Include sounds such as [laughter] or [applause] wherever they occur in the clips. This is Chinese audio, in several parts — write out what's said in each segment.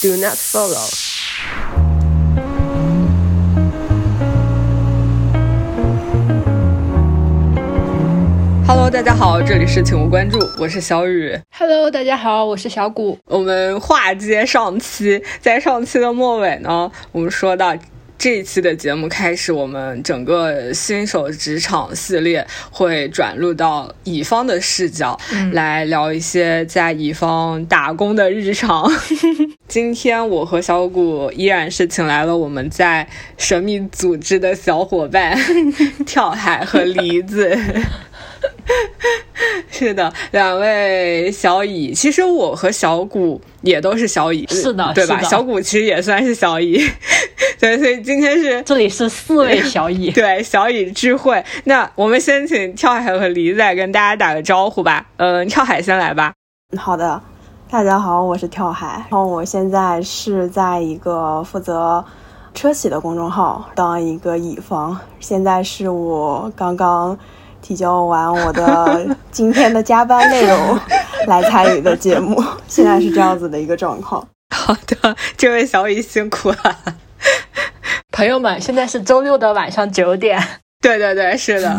Do not follow。Hello，大家好，这里是请勿关注，我是小雨。Hello，大家好，我是小谷。我们话接上期，在上期的末尾呢，我们说到。这一期的节目开始，我们整个新手职场系列会转入到乙方的视角，来聊一些在乙方打工的日常。[laughs] 今天我和小谷依然是请来了我们在神秘组织的小伙伴 [laughs] 跳海和梨子。[laughs] 是的，两位小乙，其实我和小谷也都是小乙，是的，对吧？小谷其实也算是小乙，[laughs] 对，所以今天是这里是四位小乙，[laughs] 对，小乙智慧。那我们先请跳海和梨子跟大家打个招呼吧。嗯，跳海先来吧。好的，大家好，我是跳海，然后我现在是在一个负责车企的公众号当一个乙方，现在是我刚刚。提交完我的 [laughs] 今天的加班内容 [laughs] 来参与的节目，现在是这样子的一个状况。好的，这位小雨辛苦了。朋友们，现在是周六的晚上九点。对对对，是的。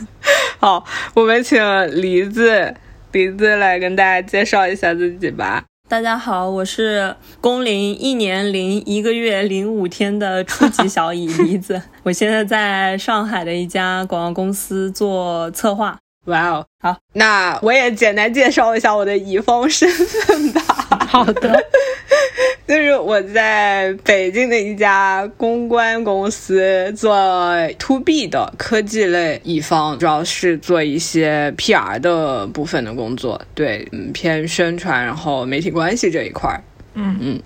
[laughs] 好，我们请梨子，梨子来跟大家介绍一下自己吧。大家好，我是工龄一年零一个月零五天的初级小乙离子，我现在在上海的一家广告公司做策划。哇哦，好，那我也简单介绍一下我的乙方身份吧。[laughs] 好的，[laughs] 就是我在北京的一家公关公司做 to B 的科技类乙方，主要是做一些 PR 的部分的工作，对，嗯，偏宣传，然后媒体关系这一块儿。嗯嗯，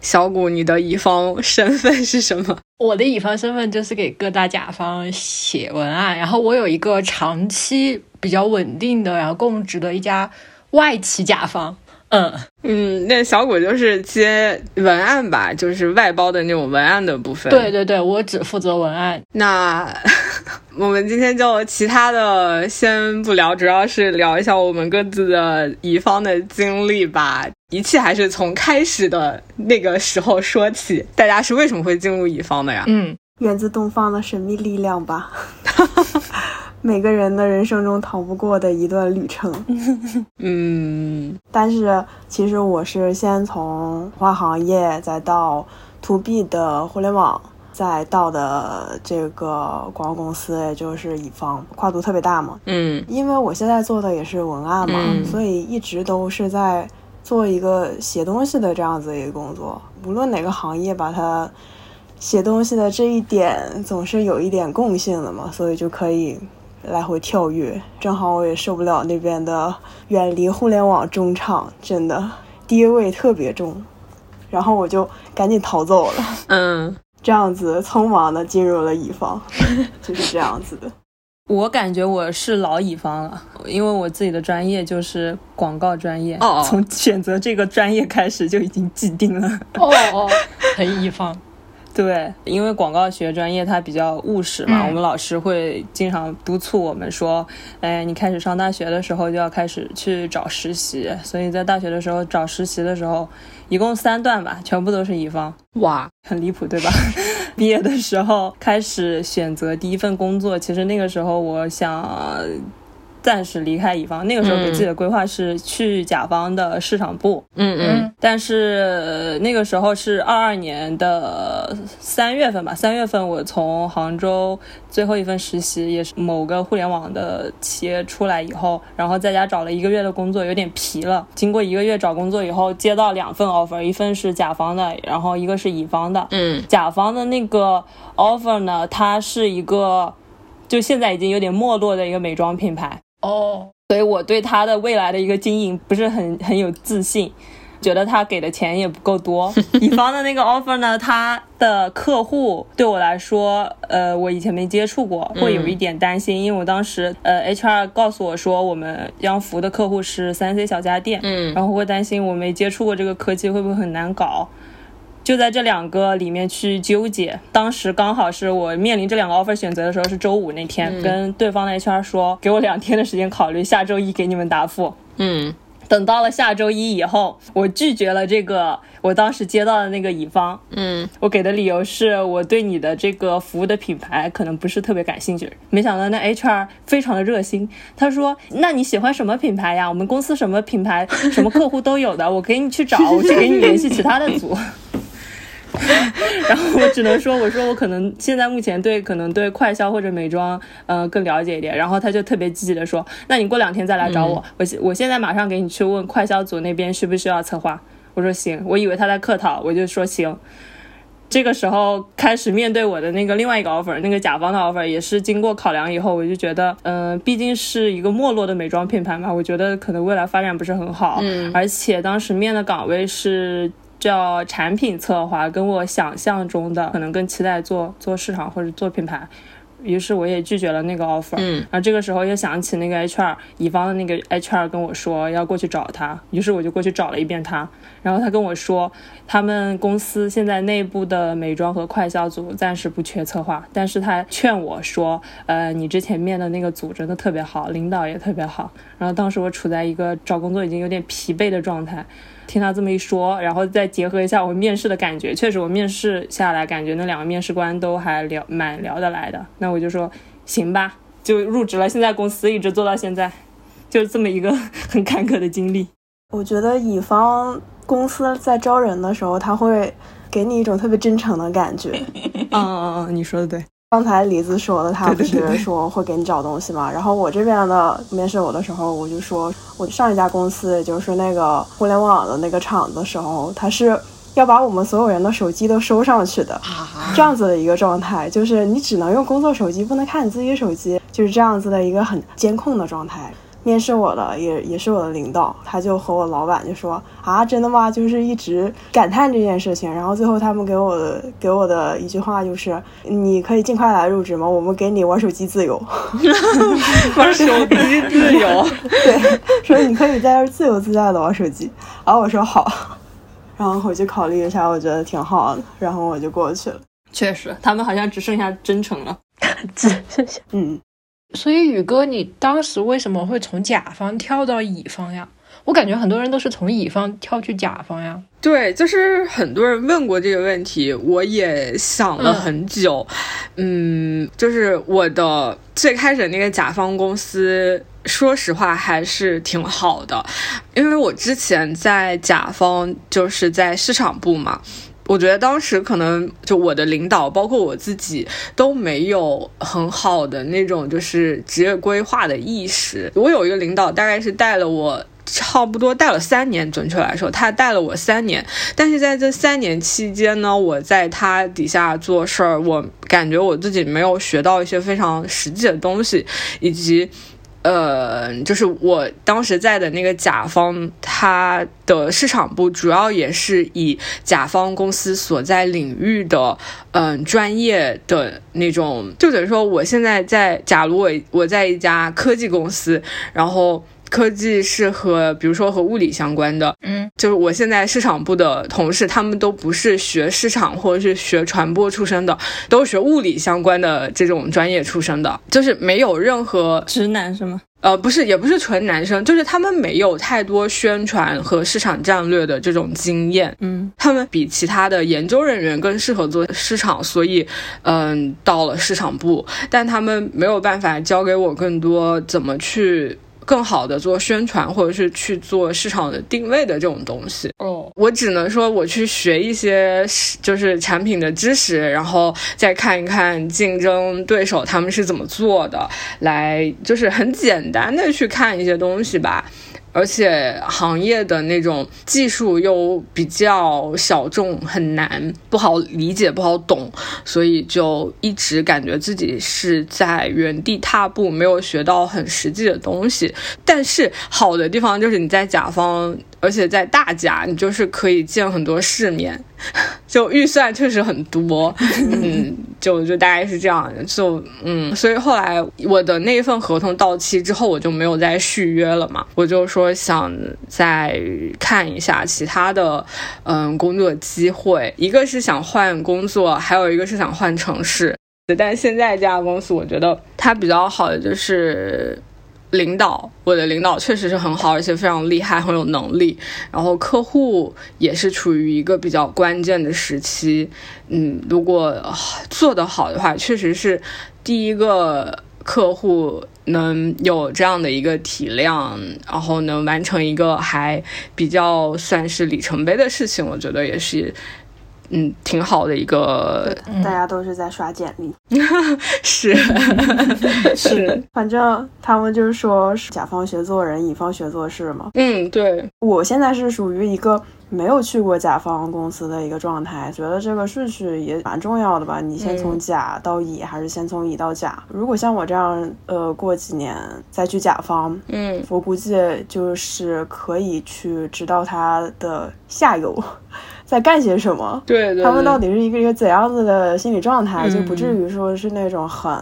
小谷，你的乙方身份是什么？我的乙方身份就是给各大甲方写文案，然后我有一个长期比较稳定的，然后供职的一家外企甲方。嗯嗯，那小谷就是接文案吧，就是外包的那种文案的部分。对对对，我只负责文案。那 [laughs] 我们今天就其他的先不聊，主要是聊一下我们各自的乙方的经历吧。一切还是从开始的那个时候说起。大家是为什么会进入乙方的呀？嗯，源自东方的神秘力量吧。[laughs] 每个人的人生中逃不过的一段旅程，[laughs] 嗯，但是其实我是先从花行业，再到 to B 的互联网，再到的这个广告公司，也就是乙方，跨度特别大嘛，嗯，因为我现在做的也是文案嘛，所以一直都是在做一个写东西的这样子一个工作，无论哪个行业，把它写东西的这一点总是有一点共性的嘛，所以就可以。来回跳跃，正好我也受不了那边的远离互联网中场，真的爹味特别重，然后我就赶紧逃走了。嗯，这样子匆忙的进入了乙方，[laughs] 就是这样子的。我感觉我是老乙方了，因为我自己的专业就是广告专业，从选择这个专业开始就已经既定了。哦哦，很乙方。对，因为广告学专业它比较务实嘛，我们老师会经常督促我们说，哎，你开始上大学的时候就要开始去找实习，所以在大学的时候找实习的时候，一共三段吧，全部都是乙方，哇，很离谱，对吧？[laughs] 毕业的时候开始选择第一份工作，其实那个时候我想。暂时离开乙方，那个时候给自己的规划是去甲方的市场部。嗯嗯。但是那个时候是二二年的三月份吧，三月份我从杭州最后一份实习也是某个互联网的企业出来以后，然后在家找了一个月的工作，有点疲了。经过一个月找工作以后，接到两份 offer，一份是甲方的，然后一个是乙方的。嗯。甲方的那个 offer 呢，它是一个就现在已经有点没落的一个美妆品牌。哦，所以我对他的未来的一个经营不是很很有自信，觉得他给的钱也不够多。[laughs] 乙方的那个 offer 呢，他的客户对我来说，呃，我以前没接触过，会有一点担心，因为我当时呃 HR 告诉我说，我们央服的客户是三 C 小家电，嗯，然后会担心我没接触过这个科技会不会很难搞。就在这两个里面去纠结，当时刚好是我面临这两个 offer 选择的时候，是周五那天，跟对方的 HR 说，给我两天的时间考虑，下周一给你们答复。嗯，等到了下周一以后，我拒绝了这个我当时接到的那个乙方，嗯，我给的理由是我对你的这个服务的品牌可能不是特别感兴趣。没想到那 HR 非常的热心，他说：“那你喜欢什么品牌呀？我们公司什么品牌、[laughs] 什么客户都有的，我给你去找，[laughs] 我去给你联系其他的组。” [laughs] 然后我只能说，我说我可能现在目前对可能对快消或者美妆，呃更了解一点。然后他就特别积极的说，那你过两天再来找我，我我现在马上给你去问快消组那边需不需要策划。我说行，我以为他在客套，我就说行。这个时候开始面对我的那个另外一个 offer，那个甲方的 offer 也是经过考量以后，我就觉得，嗯，毕竟是一个没落的美妆品牌嘛，我觉得可能未来发展不是很好，嗯，而且当时面的岗位是。叫产品策划，跟我想象中的可能更期待做做市场或者做品牌，于是我也拒绝了那个 offer。嗯，然后这个时候又想起那个 HR 乙方的那个 HR 跟我说要过去找他，于是我就过去找了一遍他。然后他跟我说，他们公司现在内部的美妆和快销组暂时不缺策划，但是他劝我说，呃，你之前面的那个组真的特别好，领导也特别好。然后当时我处在一个找工作已经有点疲惫的状态。听他这么一说，然后再结合一下我面试的感觉，确实我面试下来感觉那两个面试官都还聊蛮聊得来的。那我就说行吧，就入职了。现在公司一直做到现在，[laughs] 就是这么一个很坎坷的经历。我觉得乙方公司在招人的时候，他会给你一种特别真诚的感觉。[laughs] 嗯嗯嗯，你说的对。刚才李子说的，他不是说会给你找东西嘛？然后我这边的面试我的时候，我就说，我上一家公司，也就是那个互联网的那个厂子的时候，他是要把我们所有人的手机都收上去的，这样子的一个状态，就是你只能用工作手机，不能看你自己手机，就是这样子的一个很监控的状态。面试我的也也是我的领导，他就和我老板就说啊，真的吗？就是一直感叹这件事情。然后最后他们给我的给我的一句话就是，你可以尽快来入职吗？我们给你玩手机自由，玩手机自由，对，说你可以在这自由自在的玩手机。然后我说好，然后回去考虑一下，我觉得挺好的，然后我就过去了。确实，他们好像只剩下真诚了，只剩下嗯。[laughs] 所以宇哥，你当时为什么会从甲方跳到乙方呀？我感觉很多人都是从乙方跳去甲方呀。对，就是很多人问过这个问题，我也想了很久。嗯，就是我的最开始那个甲方公司，说实话还是挺好的，因为我之前在甲方就是在市场部嘛。我觉得当时可能就我的领导，包括我自己都没有很好的那种就是职业规划的意识。我有一个领导，大概是带了我差不多带了三年，准确来说，他带了我三年。但是在这三年期间呢，我在他底下做事儿，我感觉我自己没有学到一些非常实际的东西，以及。呃，就是我当时在的那个甲方，它的市场部主要也是以甲方公司所在领域的嗯专业的那种，就等于说我现在在，假如我我在一家科技公司，然后。科技是和，比如说和物理相关的，嗯，就是我现在市场部的同事，他们都不是学市场或者是学传播出身的，都是学物理相关的这种专业出身的，就是没有任何直男是吗？呃，不是，也不是纯男生，就是他们没有太多宣传和市场战略的这种经验，嗯，他们比其他的研究人员更适合做市场，所以，嗯，到了市场部，但他们没有办法教给我更多怎么去。更好的做宣传，或者是去做市场的定位的这种东西。哦，我只能说我去学一些就是产品的知识，然后再看一看竞争对手他们是怎么做的，来就是很简单的去看一些东西吧。而且行业的那种技术又比较小众，很难，不好理解，不好懂，所以就一直感觉自己是在原地踏步，没有学到很实际的东西。但是好的地方就是你在甲方。而且在大家，你就是可以见很多世面，[laughs] 就预算确实很多，[laughs] 嗯，就就大概是这样，就嗯，所以后来我的那一份合同到期之后，我就没有再续约了嘛，我就说想再看一下其他的嗯工作机会，一个是想换工作，还有一个是想换城市，但现在这家公司我觉得它比较好的就是。领导，我的领导确实是很好，而且非常厉害，很有能力。然后客户也是处于一个比较关键的时期，嗯，如果做得好的话，确实是第一个客户能有这样的一个体量，然后能完成一个还比较算是里程碑的事情，我觉得也是。嗯，挺好的一个，大家都是在刷简历，[laughs] 是 [laughs] 是，反正他们就是说甲方学做人，乙方学做事嘛。嗯，对，我现在是属于一个没有去过甲方公司的一个状态，觉得这个顺序也蛮重要的吧。你先从甲到乙，还是先从乙到甲？如果像我这样，呃，过几年再去甲方，嗯，我估计就是可以去知道他的下游。在干些什么？对，他们到底是一个一个怎样子的心理状态，就不至于说是那种很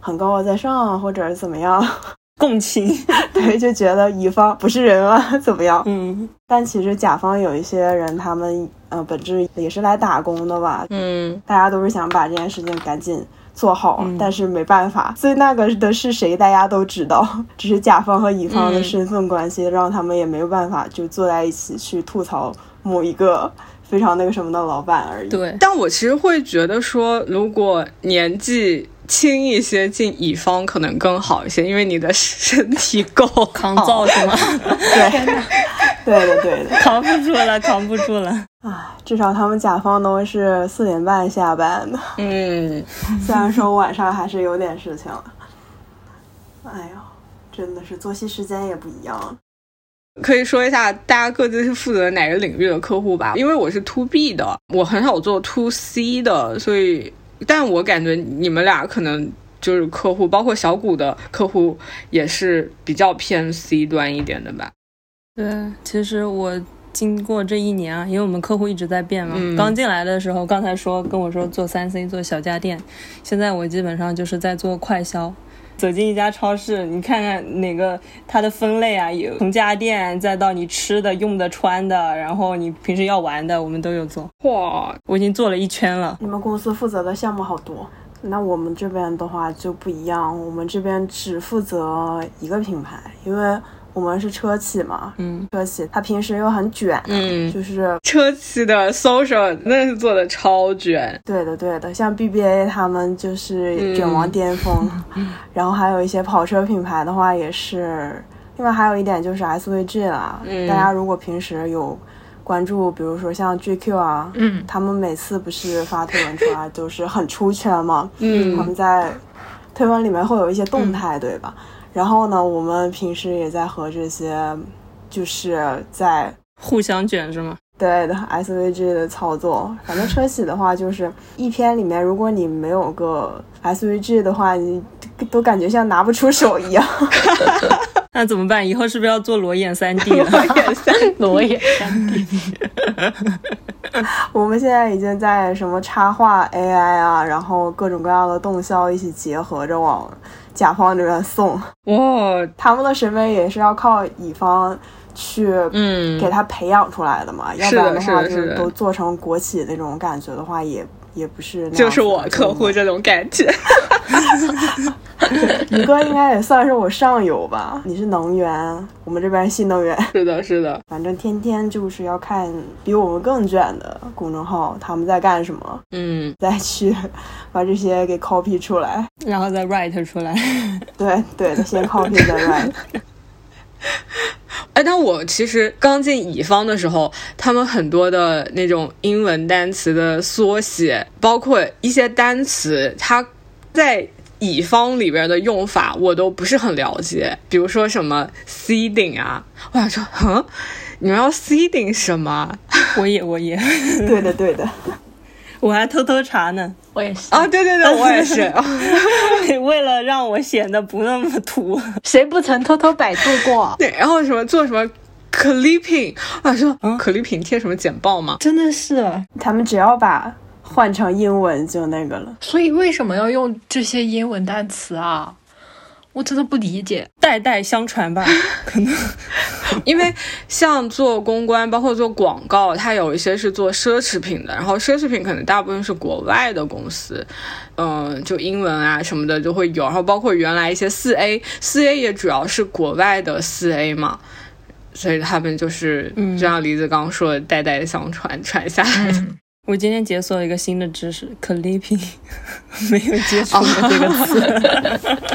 很高高在上，或者怎么样 [laughs] 共情？[laughs] 对，就觉得乙方不是人啊，[laughs] 怎么样？嗯。但其实甲方有一些人，他们呃本质也是来打工的吧？嗯。大家都是想把这件事情赶紧做好，但是没办法，所以那个的是谁，大家都知道，只是甲方和乙方的身份关系，让他们也没有办法就坐在一起去吐槽某一个。非常那个什么的老板而已。对，但我其实会觉得说，如果年纪轻一些进乙方可能更好一些，因为你的身 [laughs] 体够抗造是吗？[laughs] 对，[laughs] 对的，对的，扛不住了，扛不住了。唉，至少他们甲方都是四点半下班的。嗯，虽然说晚上还是有点事情了。哎呀，真的是作息时间也不一样。可以说一下大家各自是负责哪个领域的客户吧？因为我是 to B 的，我很少做 to C 的，所以，但我感觉你们俩可能就是客户，包括小谷的客户也是比较偏 C 端一点的吧？对，其实我经过这一年啊，因为我们客户一直在变嘛，刚进来的时候，刚才说跟我说做三 C 做小家电，现在我基本上就是在做快销。走进一家超市，你看看哪个它的分类啊，有从家电再到你吃的、用的、穿的，然后你平时要玩的，我们都有做。哇，我已经做了一圈了。你们公司负责的项目好多，那我们这边的话就不一样，我们这边只负责一个品牌，因为。我们是车企嘛，嗯，车企他平时又很卷，嗯，就是车企的 social 那是做的超卷，对的对的，像 BBA 他们就是卷王巅峰，[laughs] 然后还有一些跑车品牌的话也是，另外还有一点就是 SVG 啦，大家如果平时有关注，比如说像 GQ 啊，嗯，他们每次不是发推文出来都是很出圈嘛，嗯，他们在推文里面会有一些动态，对吧？然后呢，我们平时也在和这些，就是在互相卷，是吗？对的，SVG 的操作。反正车企的话，就是一篇里面，如果你没有个 SVG 的话，你都感觉像拿不出手一样。[laughs] 那怎么办？以后是不是要做裸眼三 D 了？裸眼三 [laughs] 裸眼三 D。[laughs] 我们现在已经在什么插画 AI 啊，然后各种各样的动效一起结合着往。甲方这边送。哇，他们的审美也是要靠乙方去嗯。给他培养出来的嘛，要不然的话就是都做成国企那种感觉的话，也也不是就是我客户这种感觉。[laughs] 宇哥应该也算是我上游吧？你是能源，我们这边新能源。是的，是的。反正天天就是要看比我们更卷的公众号他们在干什么，嗯，再去把这些给 copy 出来，然后再 write 出来。对对的，先 copy 再 write。[laughs] 哎，但我其实刚进乙方的时候，他们很多的那种英文单词的缩写，包括一些单词，它在。乙方里边的用法我都不是很了解，比如说什么 seeding 啊，我想说，哼，你们要 seeding 什么？[laughs] 我也，我也，对的，对的，我还偷偷查呢，我也是啊，对对对，我也是，[laughs] [laughs] 为了让我显得不那么土，谁不曾偷偷百度过？[laughs] 对，然后什么做什么 clipping，啊说 clipping 贴什么简报吗？真的是，他们只要把。换成英文就那个了，所以为什么要用这些英文单词啊？我真的不理解，代代相传吧，[laughs] 可能。因为像做公关，包括做广告，它有一些是做奢侈品的，然后奢侈品可能大部分是国外的公司，嗯，就英文啊什么的就会有，然后包括原来一些四 A，四 A 也主要是国外的四 A 嘛，所以他们就是就像李子刚刚说的，代代相传传下来的。我今天解锁了一个新的知识，clipping，[laughs] 没有接触过这个词。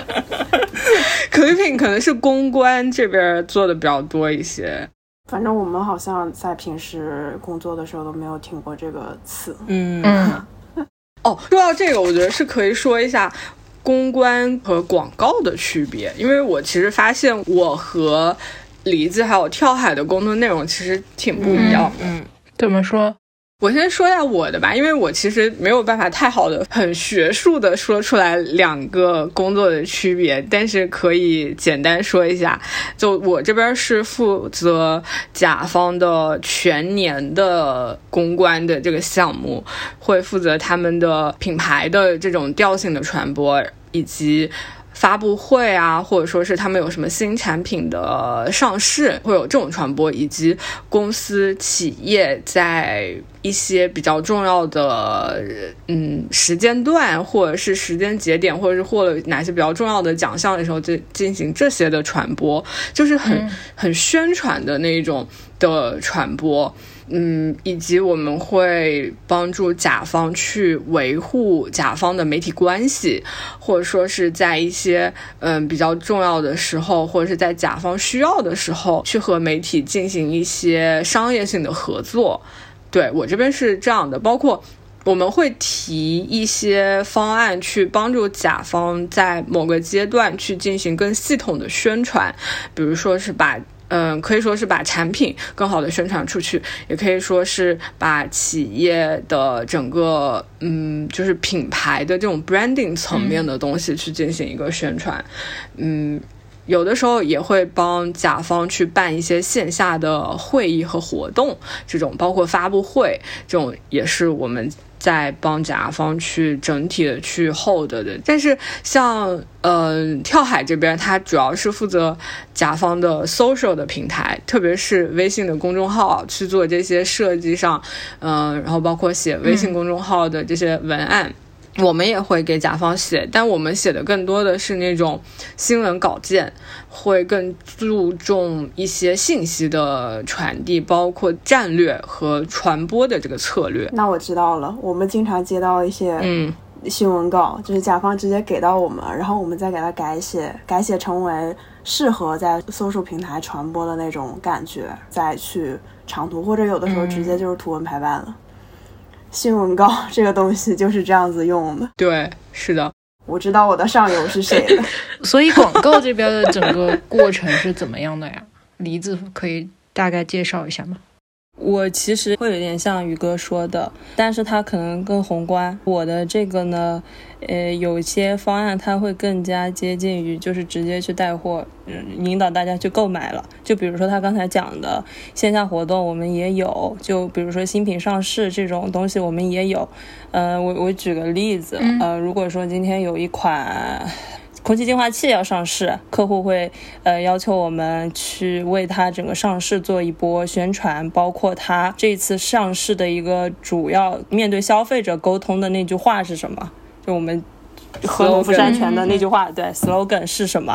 Clipping 可能是公关这边做的比较多一些。反正我们好像在平时工作的时候都没有听过这个词。嗯嗯，[laughs] 哦，说到这个，我觉得是可以说一下公关和广告的区别，因为我其实发现我和梨子还有跳海的工作内容其实挺不一样的。嗯，怎么说？我先说一下我的吧，因为我其实没有办法太好的、很学术的说出来两个工作的区别，但是可以简单说一下。就我这边是负责甲方的全年的公关的这个项目，会负责他们的品牌的这种调性的传播，以及。发布会啊，或者说是他们有什么新产品的上市，会有这种传播，以及公司企业在一些比较重要的嗯时间段，或者是时间节点，或者是获了哪些比较重要的奖项的时候，就进行这些的传播，就是很、嗯很宣传的那一种的传播。嗯，以及我们会帮助甲方去维护甲方的媒体关系，或者说是在一些嗯比较重要的时候，或者是在甲方需要的时候，去和媒体进行一些商业性的合作。对我这边是这样的，包括我们会提一些方案去帮助甲方在某个阶段去进行更系统的宣传，比如说是把。嗯，可以说是把产品更好的宣传出去，也可以说是把企业的整个嗯，就是品牌的这种 branding 层面的东西去进行一个宣传。嗯，有的时候也会帮甲方去办一些线下的会议和活动，这种包括发布会，这种也是我们在帮甲方去整体的去 hold 的。但是像呃跳海这边，它主要是负责甲方的 social 的平台，特别是微信的公众号去做这些设计上，嗯、然后包括写微信公众号的这些文案。我们也会给甲方写，但我们写的更多的是那种新闻稿件，会更注重一些信息的传递，包括战略和传播的这个策略。那我知道了，我们经常接到一些嗯新闻稿，就是甲方直接给到我们，然后我们再给他改写，改写成为适合在搜索平台传播的那种感觉，再去长途，或者有的时候直接就是图文排版了。新闻稿这个东西就是这样子用的。对，是的。我知道我的上游是谁了。[laughs] 所以广告这边的整个过程是怎么样的呀？梨子可以大概介绍一下吗？我其实会有点像宇哥说的，但是它可能更宏观。我的这个呢，呃，有些方案它会更加接近于就是直接去带货，嗯，引导大家去购买了。就比如说他刚才讲的线下活动，我们也有；就比如说新品上市这种东西，我们也有。呃，我我举个例子，呃，如果说今天有一款。空气净化器要上市，客户会呃要求我们去为它整个上市做一波宣传，包括它这次上市的一个主要面对消费者沟通的那句话是什么？就我们合农夫山泉的那句话，对，slogan 是什么？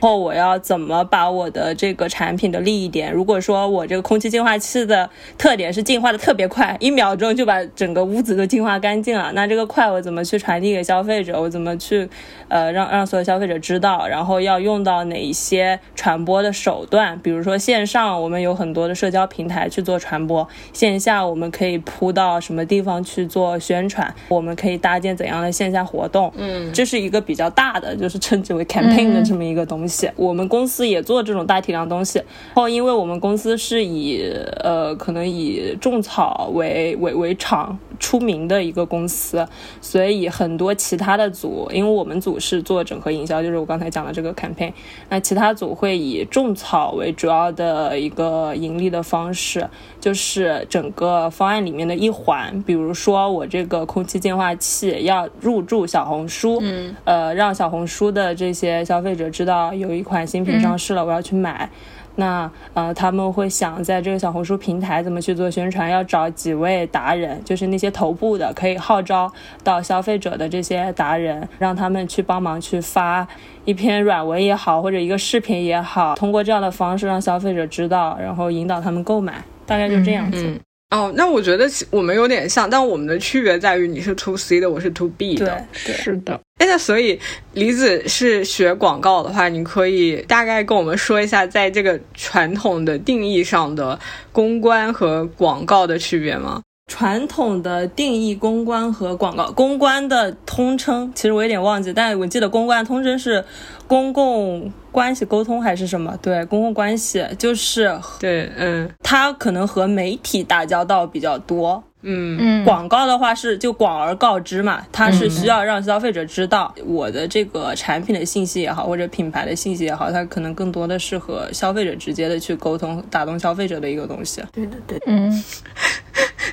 然后我要怎么把我的这个产品的利益点？如果说我这个空气净化器的特点是净化的特别快，一秒钟就把整个屋子都净化干净了，那这个快我怎么去传递给消费者？我怎么去呃让让所有消费者知道？然后要用到哪一些传播的手段？比如说线上我们有很多的社交平台去做传播，线下我们可以铺到什么地方去做宣传？我们可以搭建怎样的线下活动？嗯这是一个比较大的，就是称之为 campaign 的这么一个东西。我们公司也做这种大体量东西。然后，因为我们公司是以呃可能以种草为为为厂出名的一个公司，所以很多其他的组，因为我们组是做整合营销，就是我刚才讲的这个 campaign，那其他组会以种草为主要的一个盈利的方式。就是整个方案里面的一环。比如说，我这个空气净化器要入驻小红书，嗯，呃，让小红书的这些消费者知道有一款新品上市了，我要去买。那呃，他们会想在这个小红书平台怎么去做宣传？要找几位达人，就是那些头部的，可以号召到消费者的这些达人，让他们去帮忙去发一篇软文也好，或者一个视频也好，通过这样的方式让消费者知道，然后引导他们购买，大概就这样子。嗯哦，那我觉得我们有点像，但我们的区别在于你是 to C 的，我是 to B 的。对，是的。哎，那所以李子是学广告的话，你可以大概跟我们说一下，在这个传统的定义上的公关和广告的区别吗？传统的定义公关和广告，公关的通称其实我有点忘记，但我记得公关通称是公共关系沟通还是什么？对，公共关系就是对，嗯，它可能和媒体打交道比较多。嗯嗯，广告的话是就广而告之嘛，它是需要让消费者知道我的这个产品的信息也好，或者品牌的信息也好，它可能更多的是和消费者直接的去沟通，打动消费者的一个东西。对的对的。嗯，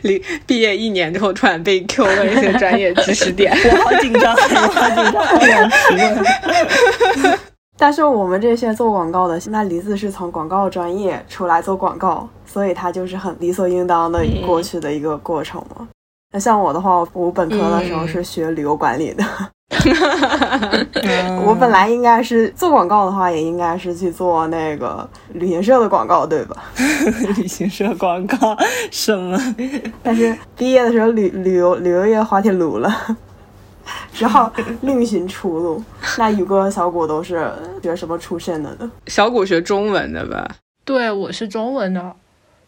离毕业一年之后，突然被 Q 问一些专业知识点，[laughs] 我好紧张，我好紧张，好想提问。[laughs] 但是我们这些做广告的，那梨子是从广告专业出来做广告，所以他就是很理所应当的过去的一个过程嘛。那像我的话，我本科的时候是学旅游管理的，[laughs] 我本来应该是做广告的话，也应该是去做那个旅行社的广告，对吧？[laughs] 旅行社广告什么？但是毕业的时候，旅旅游旅游业滑铁卢了。只好另寻出路。[laughs] 那宇哥、小谷都是学什么出身的呢？小谷学中文的吧？对，我是中文的。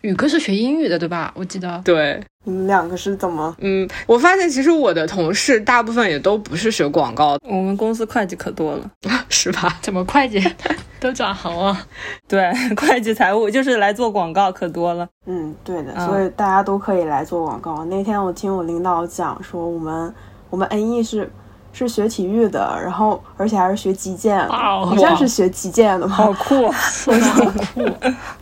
宇哥是学英语的，对吧？我记得。对，你们两个是怎么？嗯，我发现其实我的同事大部分也都不是学广告的，我们公司会计可多了，[laughs] 是吧？怎么会计 [laughs] 都转行了？[laughs] 对，会计财务就是来做广告可多了。嗯，对的，嗯所以大家都可以来做广告。那天我听我领导讲说，我们我们 N E 是是学体育的，然后而且还是学击剑好像是学击剑的吧？好酷！好酷！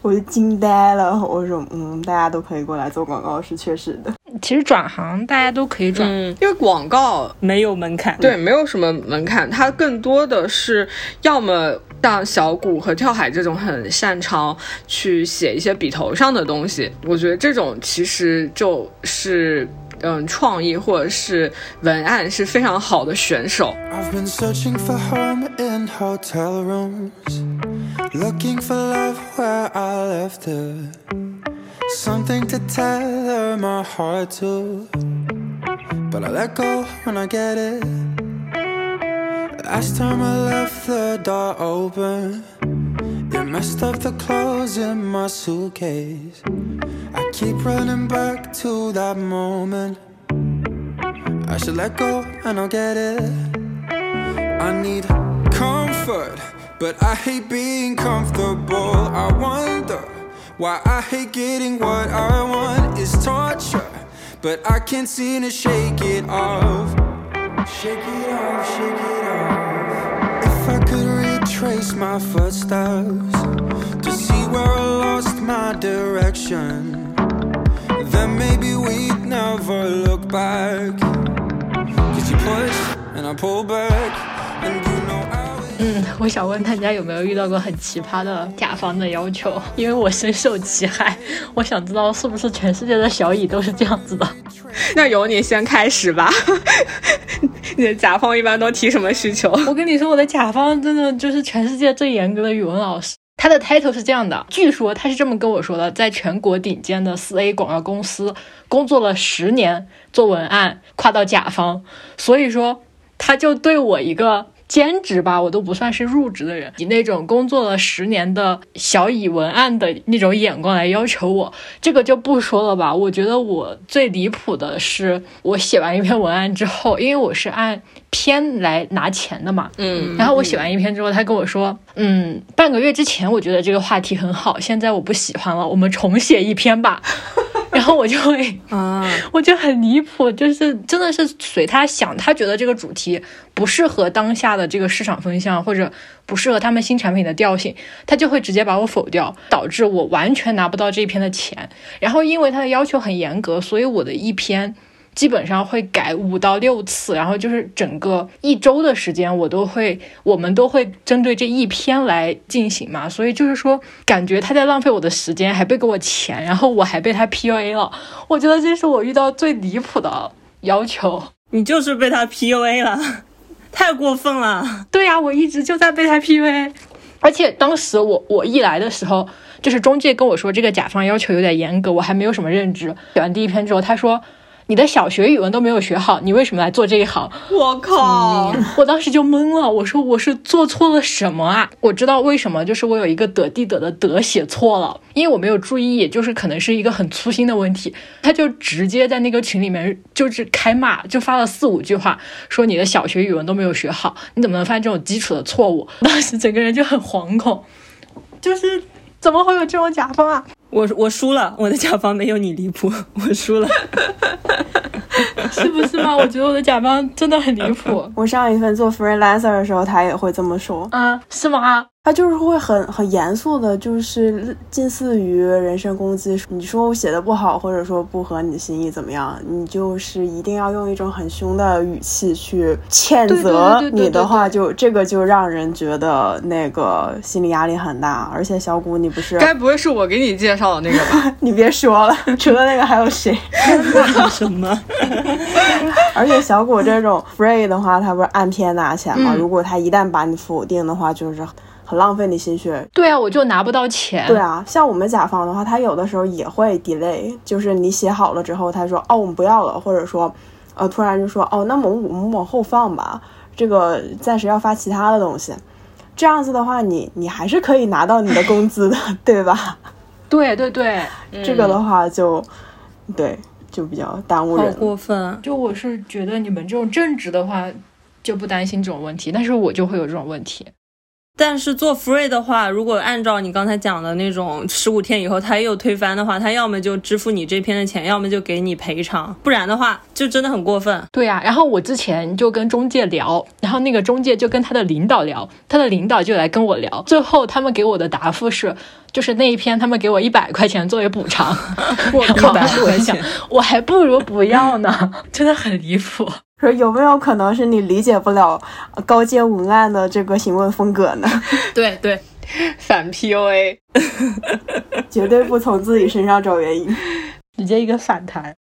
我就惊呆了。我说，嗯，大家都可以过来做广告，是确实的。其实转行大家都可以转。嗯，因为广告没有门槛。对，没有什么门槛，它更多的是要么像小谷和跳海这种很擅长去写一些笔头上的东西，我觉得这种其实就是嗯创意或者是文案是非常好的选手。 I've been searching for home in hotel rooms, looking for love where I left it. Something to tether my heart to, but I let go when I get it. Last time I left the door open, you messed up the clothes in my suitcase. I keep running back to that moment. I should let go and I'll get it. I need comfort, but I hate being comfortable. I wonder why I hate getting what I want is torture, but I can't seem to shake it off. Shake it off, shake it off. If I could retrace my footsteps to see where I lost my direction, then maybe we'd never look back. Cause you push and I pull back, and 嗯，我想问大家有没有遇到过很奇葩的甲方的要求？因为我深受其害，我想知道是不是全世界的小乙都是这样子的。[laughs] 那由你先开始吧，[laughs] 你的甲方一般都提什么需求？我跟你说，我的甲方真的就是全世界最严格的语文老师。他的 title 是这样的，据说他是这么跟我说的，在全国顶尖的四 A 广告公司工作了十年，做文案，跨到甲方，所以说他就对我一个兼职吧，我都不算是入职的人，以那种工作了十年的小乙文案的那种眼光来要求我，这个就不说了吧。我觉得我最离谱的是，我写完一篇文案之后，因为我是按篇来拿钱的嘛，嗯，然后我写完一篇之后，他跟我说，嗯，半个月之前我觉得这个话题很好，现在我不喜欢了，我们重写一篇吧。然后我就会啊，我就很离谱，就是真的是随他想，他觉得这个主题不适合当下的这个市场风向，或者不适合他们新产品的调性，他就会直接把我否掉，导致我完全拿不到这一篇的钱。然后因为他的要求很严格，所以我的一篇。基本上会改五到六次，然后就是整个一周的时间，我都会，我们都会针对这一篇来进行嘛。所以就是说，感觉他在浪费我的时间，还不给我钱，然后我还被他 PUA 了。我觉得这是我遇到最离谱的要求。你就是被他 PUA 了，[laughs] 太过分了。对呀，我一直就在被他 PUA，而且当时我我一来的时候，就是中介跟我说这个甲方要求有点严格，我还没有什么认知。写完第一篇之后，他说。你的小学语文都没有学好，你为什么来做这一行？我靠！我当时就懵了，我说我是做错了什么啊？我知道为什么，就是我有一个得地得的得写错了，因为我没有注意，也就是可能是一个很粗心的问题。他就直接在那个群里面就是开骂，就发了四五句话，说你的小学语文都没有学好，你怎么能犯这种基础的错误？[laughs] 当时整个人就很惶恐，就是怎么会有这种甲方啊？我我输了，我的甲方没有你离谱，我输了，[laughs] 是不是吗？我觉得我的甲方真的很离谱。[laughs] 我上一份做 freelancer 的时候，他也会这么说。嗯，是吗？他就是会很很严肃的，就是近似于人身攻击。你说我写的不好，或者说不合你的心意，怎么样？你就是一定要用一种很凶的语气去谴责你的话，就这个就让人觉得那个心理压力很大。而且小谷，你不是该不会是我给你介绍的那个吧？[laughs] 你别说了，除了那个还有谁？[laughs] 什么？[laughs] 而且小谷这种 free 的话，他不是按篇拿钱吗？如果他一旦把你否定的话，就是。很浪费你心血。对啊，我就拿不到钱。对啊，像我们甲方的话，他有的时候也会 delay，就是你写好了之后，他说哦我们不要了，或者说，呃突然就说哦那么我们往后放吧，这个暂时要发其他的东西。这样子的话，你你还是可以拿到你的工资的，[laughs] 对吧？对对对，这个的话就，对，就比较耽误人。好过分！就我是觉得你们这种正直的话，就不担心这种问题，但是我就会有这种问题。但是做 free 的话，如果按照你刚才讲的那种，十五天以后他又推翻的话，他要么就支付你这篇的钱，要么就给你赔偿，不然的话就真的很过分。对呀，然后我之前就跟中介聊，然后那个中介就跟他的领导聊，他的领导就来跟我聊，最后他们给我的答复是，就是那一篇他们给我一百块钱作为补偿。我靠，我 [laughs] 想我还不如不要呢，[laughs] 真的很离谱。说有没有可能是你理解不了高阶文案的这个询问风格呢？[laughs] 对对，反 PUA，[laughs] 绝对不从自己身上找原因，直接一个反弹。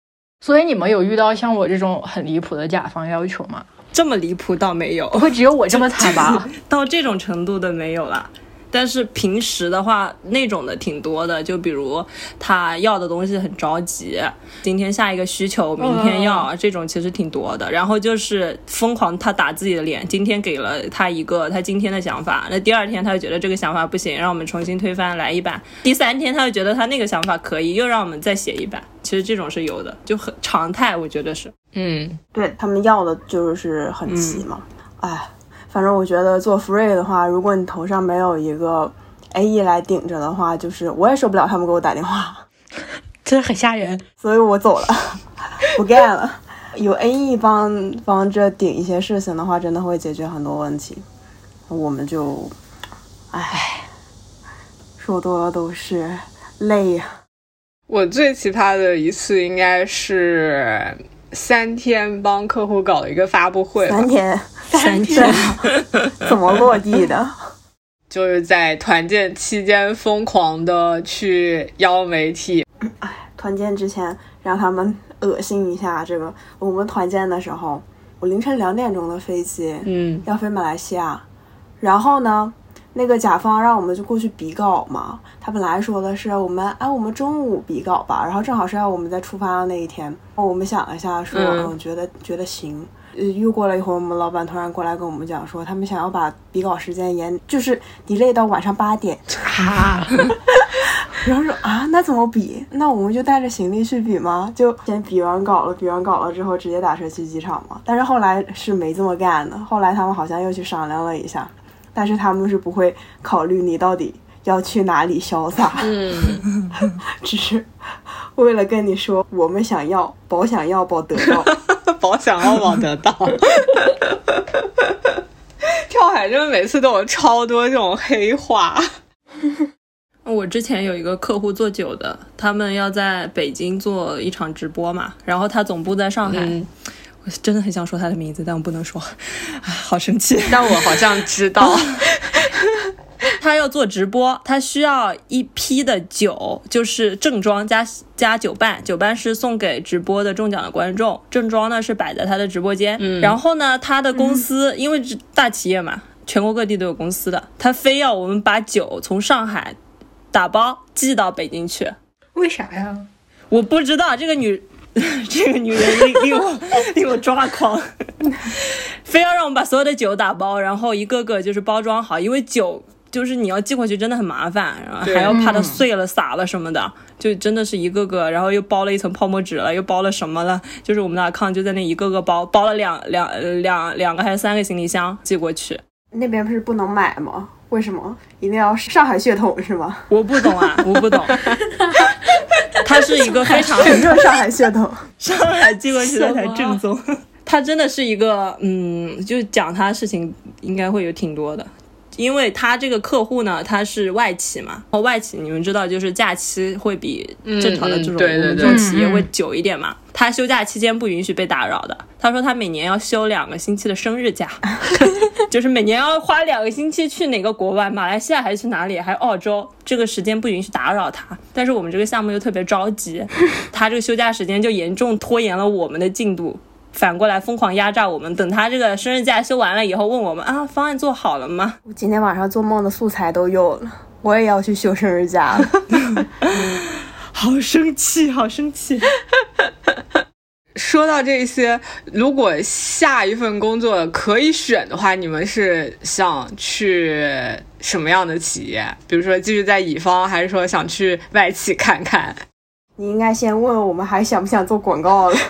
所以你们有遇到像我这种很离谱的甲方要求吗？这么离谱倒没有，不会只有我这么惨吧？[laughs] 到这种程度的没有了。但是平时的话，那种的挺多的，就比如他要的东西很着急，今天下一个需求，明天要，这种其实挺多的。然后就是疯狂他打自己的脸，今天给了他一个他今天的想法，那第二天他就觉得这个想法不行，让我们重新推翻来一版。第三天他就觉得他那个想法可以，又让我们再写一版。其实这种是有的，就很常态，我觉得是。嗯，对他们要的就是很急嘛，哎。反正我觉得做 free 的话，如果你头上没有一个 AE 来顶着的话，就是我也受不了他们给我打电话，[laughs] 真的很吓人。所以我走了，[laughs] 不干了。有 AE 帮帮着顶一些事情的话，真的会解决很多问题。我们就，唉，说多了都是泪呀。我最奇葩的一次应该是三天帮客户搞了一个发布会，三天。三天 [laughs] 怎么落地的？[laughs] 就是在团建期间疯狂的去邀媒体。哎，团建之前让他们恶心一下。这个我们团建的时候，我凌晨两点钟的飞机，嗯，要飞马来西亚。然后呢，那个甲方让我们就过去比稿嘛。他本来说的是我们哎，我们中午比稿吧。然后正好是要我们在出发的那一天。我们想了一下，说嗯，觉得觉得行。呃，又过了一会儿，我们老板突然过来跟我们讲说，他们想要把比稿时间延，就是 delay 到晚上八点。啊！[laughs] 然后说啊，那怎么比？那我们就带着行李去比吗？就先比完稿了，比完稿了之后直接打车去机场嘛。但是后来是没这么干的，后来他们好像又去商量了一下，但是他们是不会考虑你到底要去哪里潇洒，嗯，[laughs] 只是为了跟你说，我们想要，保想要，保得到。[laughs] 保想要网得到。[laughs] 跳海真的每次都有超多这种黑话。[laughs] 我之前有一个客户做酒的，他们要在北京做一场直播嘛，然后他总部在上海。嗯我真的很想说他的名字，但我不能说，啊，好生气。但我好像知道，[laughs] 他要做直播，他需要一批的酒，就是正装加加酒伴，酒伴是送给直播的中奖的观众，正装呢是摆在他的直播间。嗯然后呢，他的公司、因为是大企业嘛，全国各地都有公司的，他非要我们把酒从上海打包寄到北京去。为啥呀？我不知道这个女，[laughs] 这个女人令令我令我抓狂，[laughs] 非要让我们把所有的酒打包，然后一个个就是包装好，因为酒就是你要寄过去真的很麻烦，然后还要怕它碎了、洒了什么的，就真的是一个个，然后又包了一层泡沫纸了，又包了什么了，就是我们的 account 就在那一个个包，包了两两呃两两个还是三个行李箱寄过去。那边不是不能买吗？为什么一定要上海血统是吗？我不懂啊，我不懂，[laughs] 它是一个非常整个上海血统。上海寄过去的才正宗。它真的是一个，嗯，就讲它事情应该会有挺多的，因为他这个客户呢，他是外企嘛，然后外企你们知道，就是假期会比正常的这种这种企业会久一点嘛。他休假期间不允许被打扰的。他说他每年要休两个星期的生日假，[laughs] 就是每年要花两个星期去哪个国外，马来西亚还是去哪里，还澳洲，这个时间不允许打扰他。但是我们这个项目又特别着急，他这个休假时间就严重拖延了我们的进度。反过来疯狂压榨我们，等他这个生日假休完了以后，问我们啊，方案做好了吗？我今天晚上做梦的素材都有了，我也要去休生日假了。[laughs] 好生气，好生气！[laughs] 说到这些，如果下一份工作可以选的话，你们是想去什么样的企业？比如说继续在乙方，还是说想去外企看看？你应该先问问我们还想不想做广告了。[laughs]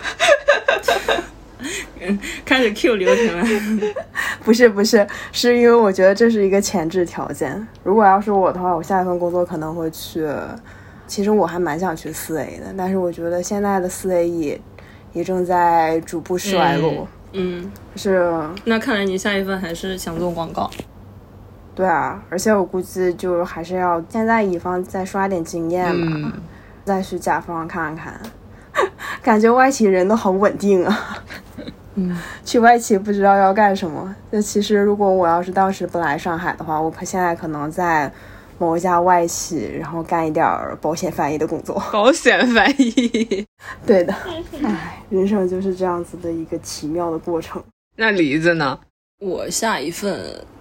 [laughs] 开始 Q 流程了。[laughs] 不是不是，是因为我觉得这是一个前置条件。如果要是我的话，我下一份工作可能会去。其实我还蛮想去四 A 的，但是我觉得现在的四 A 也也正在逐步衰落。嗯，是，那看来你下一份还是想做广告。对啊，而且我估计就还是要现在乙方再刷点经验嘛，嗯，再去甲方看看。[laughs] 感觉外企人都好稳定啊。嗯，去外企不知道要干什么。那其实如果我要是当时不来上海的话，我现在可能在某一家外企，然后干一点儿保险翻译的工作。[laughs] 保险翻译。对的，唉，人生就是这样子的一个奇妙的过程。那梨子呢？我下一份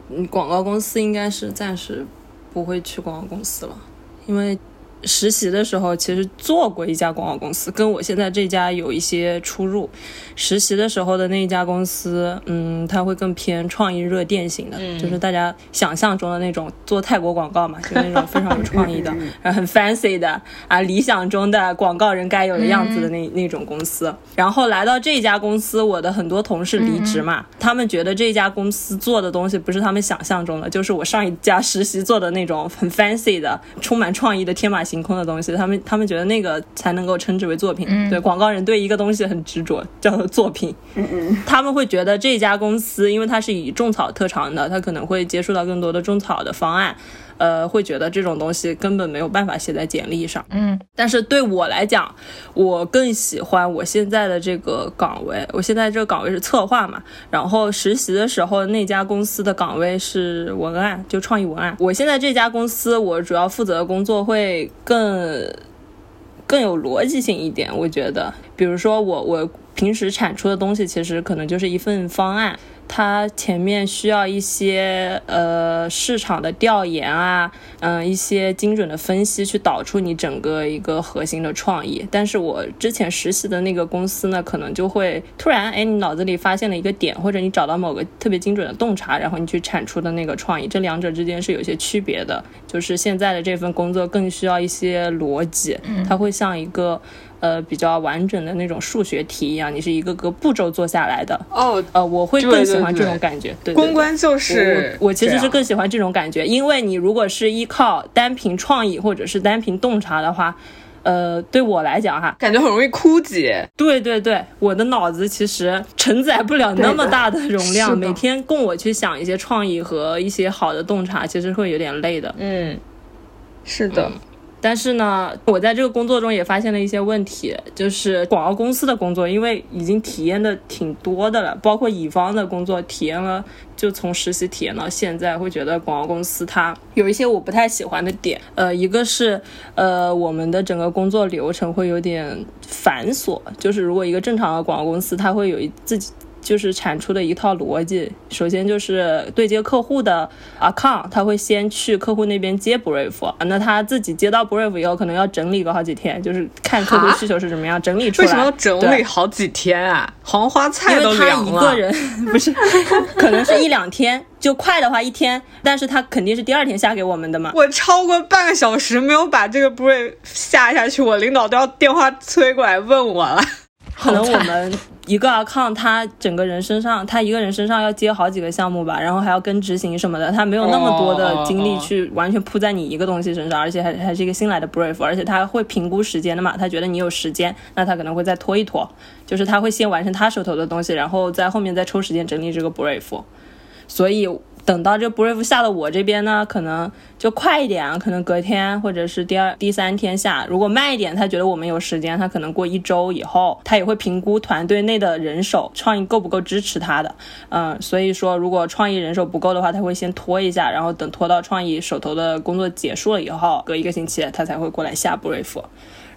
嗯广告公司应该是暂时不会去广告公司了，因为实习的时候其实做过一家广告公司，跟我现在这家有一些出入。实习的时候的那一家公司，嗯，它会更偏创意热电型的，就是大家想象中的那种做泰国广告嘛，就那种非常有创意的，然后很 fancy 的啊，理想中的广告人该有的样子的那、那种公司。然后来到这家公司，我的很多同事离职嘛，他们觉得这家公司做的东西不是他们想象中的，就是我上一家实习做的那种很 fancy 的、充满创意的、天马行空的东西。他们他们觉得那个才能够称之为作品。对，广告人对一个东西很执着，叫做作品。嗯嗯，他们会觉得这家公司，因为它是以种草特长的，它可能会接触到更多的种草的方案，呃，会觉得这种东西根本没有办法写在简历上。嗯，但是对我来讲，我更喜欢我现在的这个岗位。我现在这个岗位是策划嘛，然后实习的时候那家公司的岗位是文案，就创意文案。我现在这家公司，我主要负责的工作会更更有逻辑性一点，我觉得，比如说我我平时产出的东西，其实可能就是一份方案，它前面需要一些呃市场的调研啊，嗯、一些精准的分析，去导出你整个一个核心的创意。但是我之前实习的那个公司呢，可能就会突然，哎，你脑子里发现了一个点，或者你找到某个特别精准的洞察，然后你去产出的那个创意，这两者之间是有些区别的。就是现在的这份工作更需要一些逻辑，它会像一个呃比较完整的那种数学题一样，你是一个个步骤做下来的。哦，呃，我会更喜欢这种感觉。对对对公关就是我我其实是更喜欢这种感觉，因为你如果是依靠单凭创意或者是单凭洞察的话，呃，对我来讲哈，感觉很容易枯竭。对对对，我的脑子其实承载不了那么大的容量，[laughs] 每天供我去想一些创意和一些好的洞察，其实会有点累的。嗯，是的，但是呢，我在这个工作中也发现了一些问题，就是广告公司的工作，因为已经体验的挺多的了，包括乙方的工作体验了，就从实习体验到现在，会觉得广告公司它有一些我不太喜欢的点。呃，一个是呃我们的整个工作流程会有点繁琐，就是如果一个正常的广告公司，它会有一自己。就是产出的一套逻辑，首先就是对接客户的 account，他会先去客户那边接 brief，啊那他自己接到 brief 以后，可能要整理个好几天，就是看客户需求是怎么样整理出来。为什么要整理好几天啊？黄花菜都因为他凉了。一个人 [laughs] 不是，可能是一两天，就快的话一天，但是他肯定是第二天下给我们的嘛。我超过半个小时没有把这个 brief 下下去，我领导都要电话催过来问我了。可能我们一个 account，他整个人身上，他一个人身上要接好几个项目吧，然后还要跟执行什么的，他没有那么多的精力去完全扑在你一个东西身上，而且还还是一个新来的 brief，而且他会评估时间的嘛，他觉得你有时间，那他可能会再拖一拖，就是他会先完成他手头的东西，然后在后面再抽时间整理这个 brief，所以。等到这 brief 下到我这边呢，可能就快一点啊，可能隔天或者是第二、第三天下。如果慢一点，他觉得我们有时间，他可能过一周以后，他也会评估团队内的人手创意够不够支持他的。嗯，所以说如果创意人手不够的话，他会先拖一下，然后等拖到创意手头的工作结束了以后，隔一个星期他才会过来下 brief。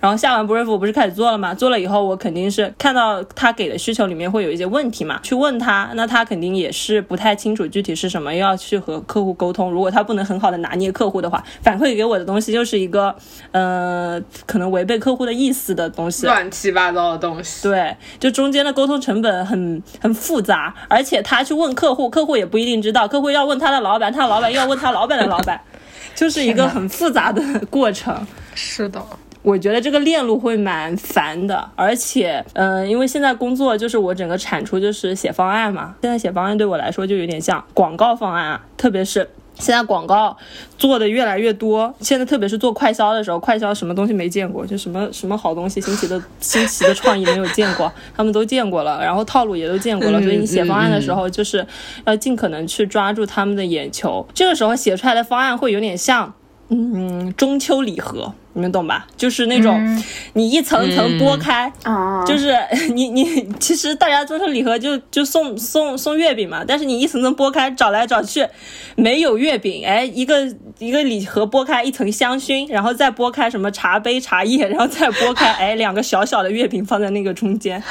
然后下完 brief 我不是开始做了吗？做了以后，我肯定是看到他给的需求里面会有一些问题嘛，去问他，那他肯定也是不太清楚具体是什么，又要去和客户沟通。如果他不能很好的拿捏客户的话，反馈给我的东西就是一个，呃，可能违背客户的意思的东西。乱七八糟的东西。对，就中间的沟通成本很很复杂，而且他去问客户，客户也不一定知道，客户要问他的老板，他的老板又要问他老板的老板，[laughs] 就是一个很复杂的过程。是的，我觉得这个链路会蛮烦的，而且，嗯、因为现在工作就是我整个产出就是写方案嘛，现在写方案对我来说就有点像广告方案啊，特别是。现在广告做的越来越多，现在特别是做快销的时候，快销什么东西没见过，就什么什么好东西、新奇的新奇的创意没有见过，他们都见过了，然后套路也都见过了，嗯所以你写方案的时候，就是要尽可能去抓住他们的眼球。这个时候写出来的方案会有点像，嗯，中秋礼盒，你们懂吧？就是那种你一层层剥开，啊，就是 [laughs] 你你其实大家中秋礼盒就就送送送月饼嘛，但是你一层层剥开找来找去没有月饼，哎，一个一个礼盒剥开一层香薰，然后再剥开什么茶杯茶叶，[laughs] 然后再剥开哎两个小小的月饼放在那个中间。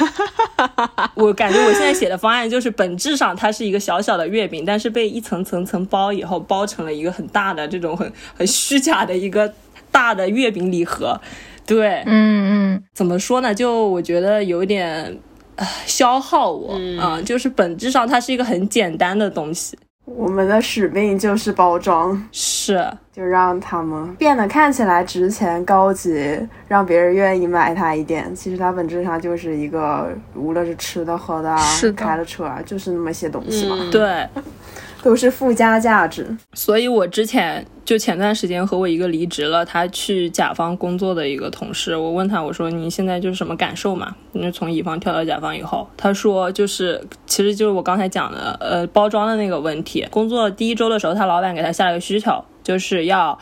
[laughs] 我感觉我现在写的方案就是本质上它是一个小小的月饼，但是被一层层层包以后包成了一个很大的这种很很虚假的一个大的月饼礼盒。对，嗯嗯，怎么说呢？就我觉得有点呃消耗我啊、就是本质上它是一个很简单的东西，我们的使命就是包装，是就让他们变得看起来值钱、高级，让别人愿意买它一点。其实它本质上就是一个，无论是吃的、喝的啊，是的开的车啊，就是那么些东西嘛，嗯对。都是附加价值。所以我之前就前段时间和我一个离职了，他去甲方工作的一个同事，我问他，我说你现在就是什么感受嘛？你从乙方跳到甲方以后，他说就是其实就是我刚才讲的，呃，包装的那个问题。工作第一周的时候，他老板给他下了个需求，就是要。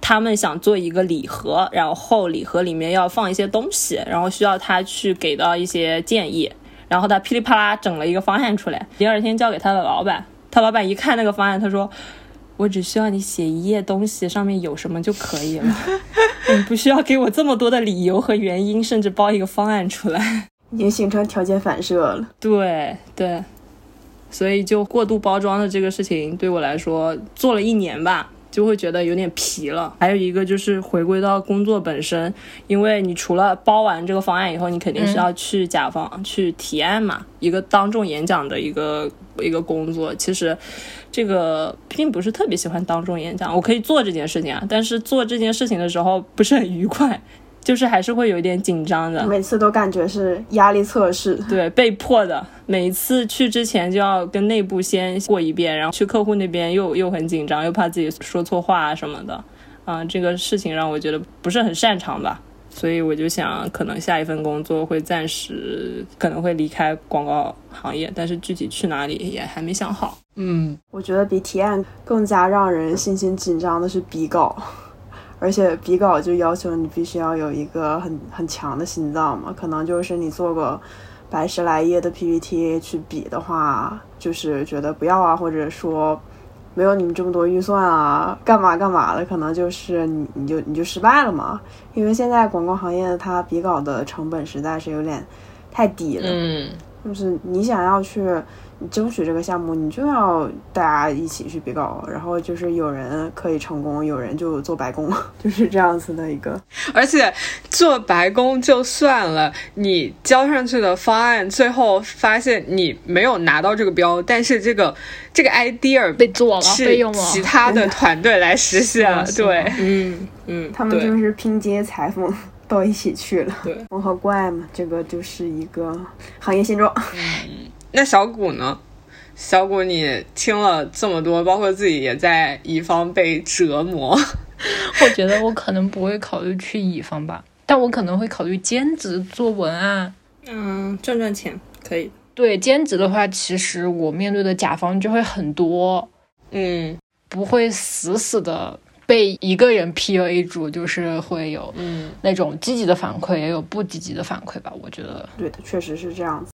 他们想做一个礼盒，然后礼盒里面要放一些东西，然后需要他去给到一些建议，然后他噼里啪啦整了一个方案出来，第二天交给他的老板，他老板一看那个方案，他说：“我只需要你写一页东西，上面有什么就可以了，[laughs] 你不需要给我这么多的理由和原因，甚至包一个方案出来。”已经形成条件反射了。对对，所以就过度包装的这个事情对我来说做了一年吧，就会觉得有点疲了。还有一个就是回归到工作本身，因为你除了包完这个方案以后，你肯定是要去甲方、去提案嘛，一个当众演讲的一个一个工作。其实这个并不是特别喜欢当众演讲，我可以做这件事情啊，但是做这件事情的时候不是很愉快。就是还是会有一点紧张的。每次都感觉是压力测试。对，被迫的。每一次去之前就要跟内部先过一遍，然后去客户那边又又很紧张，又怕自己说错话啊什么的。啊，这个事情让我觉得不是很擅长吧。所以我就想，可能下一份工作会暂时可能会离开广告行业，但是具体去哪里也还没想好。嗯，我觉得比提案更加让人心情紧张的是比稿，而且比稿就要求你必须要有一个很很强的心脏嘛。可能就是你做个百十来页的 PPT 去比的话，就是觉得不要啊，或者说。没有你们这么多预算啊，干嘛干嘛的，可能就是你你就你就失败了嘛。因为现在广告行业它比稿的成本实在是有点太低了，嗯，就是你想要去。你争取这个项目，你就要大家一起去比稿，然后就是有人可以成功，有人就做白工，[laughs] 就是这样子的一个。而且做白工就算了，你交上去的方案，最后发现你没有拿到这个标，但是这个这个 idea 被做了，是其他的团队来实现了。对，嗯嗯，他们就是拼接裁缝到一起去了。对，缝合怪嘛，这个就是一个行业现状。嗯。那小谷呢？小谷，你听了这么多，包括自己也在乙方被折磨，[laughs] 我觉得我可能不会考虑去乙方吧，但我可能会考虑兼职做文案，嗯，赚赚钱可以。对，兼职的话，其实我面对的甲方就会很多，嗯，不会死死的被一个人 PUA 住，就是会有嗯那种积极的反馈，也有不积极的反馈吧。我觉得，对的，确实是这样子。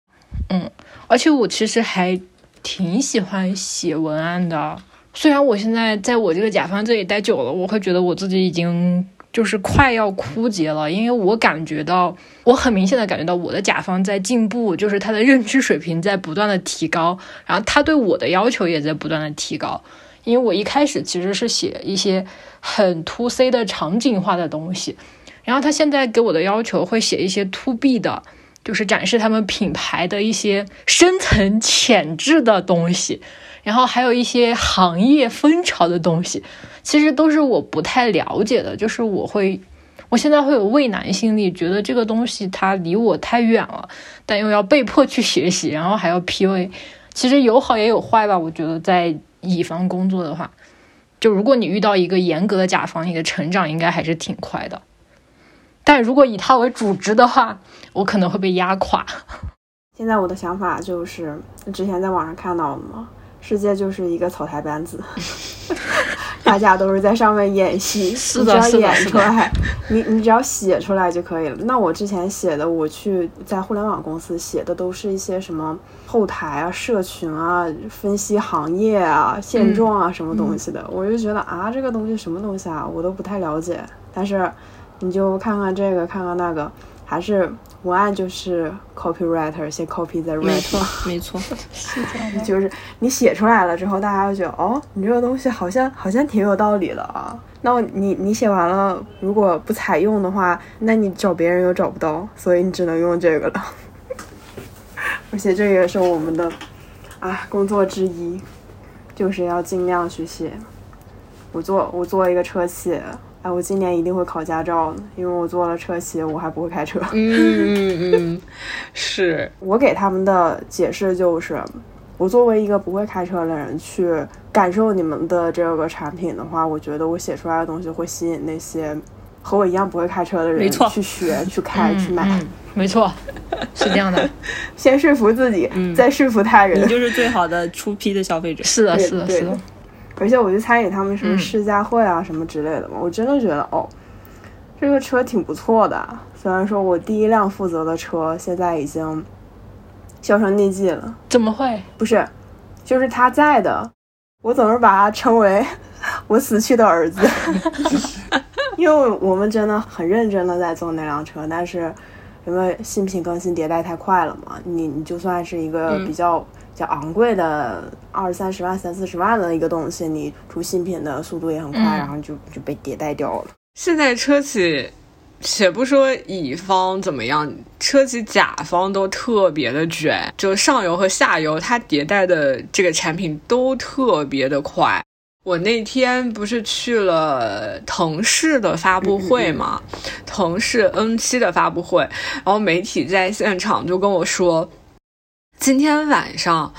嗯，而且我其实还挺喜欢写文案的。虽然我现在在我这个甲方这里待久了，我会觉得我自己已经就是快要枯竭了，因为我感觉到，我很明显的感觉到我的甲方在进步，就是他的认知水平在不断的提高，然后他对我的要求也在不断的提高。因为我一开始其实是写一些很 to C 的场景化的东西，然后他现在给我的要求会写一些 to B 的。就是展示他们品牌的一些深层潜质的东西，然后还有一些行业风潮的东西，其实都是我不太了解的。就是我会，我现在会有畏难心理，觉得这个东西它离我太远了，但又要被迫去学习，然后还要 P U A 其实有好也有坏吧。我觉得在乙方工作的话，就如果你遇到一个严格的甲方，你的成长应该还是挺快的。但如果以它为主职的话，我可能会被压垮。[laughs] 现在我的想法就是，之前在网上看到的嘛，世界就是一个草台班子，[laughs] 大家都是在上面演戏，[laughs] 你只要演出来，你你只要写出来就可以了。那我之前写的，我去在互联网公司写的，都是一些什么后台啊、社群啊、分析行业啊、现状啊什么东西的，我就觉得啊，这个东西什么东西啊，我都不太了解。但是。你就看看这个，看看那个，还是文案就是 copywriter 先 copy 再 write 没错，是这样就是你写出来了之后，大家就觉得哦，你这个东西好像好像挺有道理的啊。那你你写完了，如果不采用的话，那你找别人又找不到，所以你只能用这个了。[laughs] 而且这也是我们的啊工作之一，就是要尽量去写。我做我做一个车企。哎，我今年一定会考驾照的，因为我做了车企，我还不会开车。嗯嗯嗯，是我给他们的解释就是，我作为一个不会开车的人去感受你们的这个产品的话，我觉得我写出来的东西会吸引那些和我一样不会开车的人去学、[laughs] 去开、去买。没错，是这样的，[laughs] 先说服自己，再说服他人。你就是最好的出批的消费者。是的，是的，是的。而且我去参与他们什么试驾会啊什么之类的嘛，我真的觉得哦，这个车挺不错的。虽然说我第一辆负责的车现在已经销声匿迹了，怎么会？不是，就是他在的，我总是把他称为 [laughs] 我死去的儿子，[laughs] 因为我们真的很认真的在做那辆车，但是因为新品更新迭代太快了嘛，你你就算是一个比较。比较昂贵的二三十万、三四十万的一个东西，你出新品的速度也很快，然后就就被迭代掉了。现在车企，且不说乙方怎么样，车企甲方都特别的卷，就上游和下游，它迭代的这个产品都特别的快。我那天不是去了腾势的发布会嘛，腾势 N 七的发布会，然后媒体在现场就跟我说，今天晚上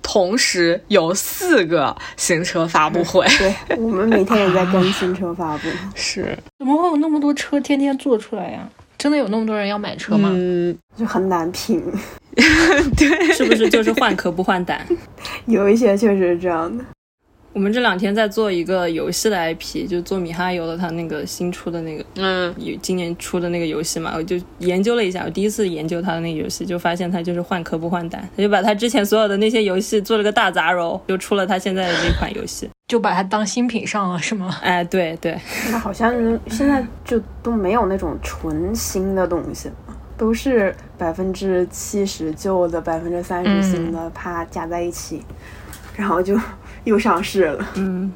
同时有四个新车发布会。对我们每天也在跟新车发布。[laughs] 是，怎么会有那么多车天天做出来呀？真的有那么多人要买车吗？嗯，就很难评，[laughs] 对，是不是就是换壳不换胆？[laughs] 有一些确实是这样的。我们这两天在做一个游戏的 IP，就做米哈游的他那个新出的那个，嗯，有今年出的那个游戏嘛，我就研究了一下，我第一次研究他的那个游戏，就发现他就是换壳不换胆，他就把他之前所有的那些游戏做了个大杂糅，就出了他现在的这款游戏。就把它当新品上了是吗？哎，对对，那好像现在就都没有那种纯新的东西了，都是百分之七十旧的，百分之三十新的，怕加在一起，然后就又上市了。嗯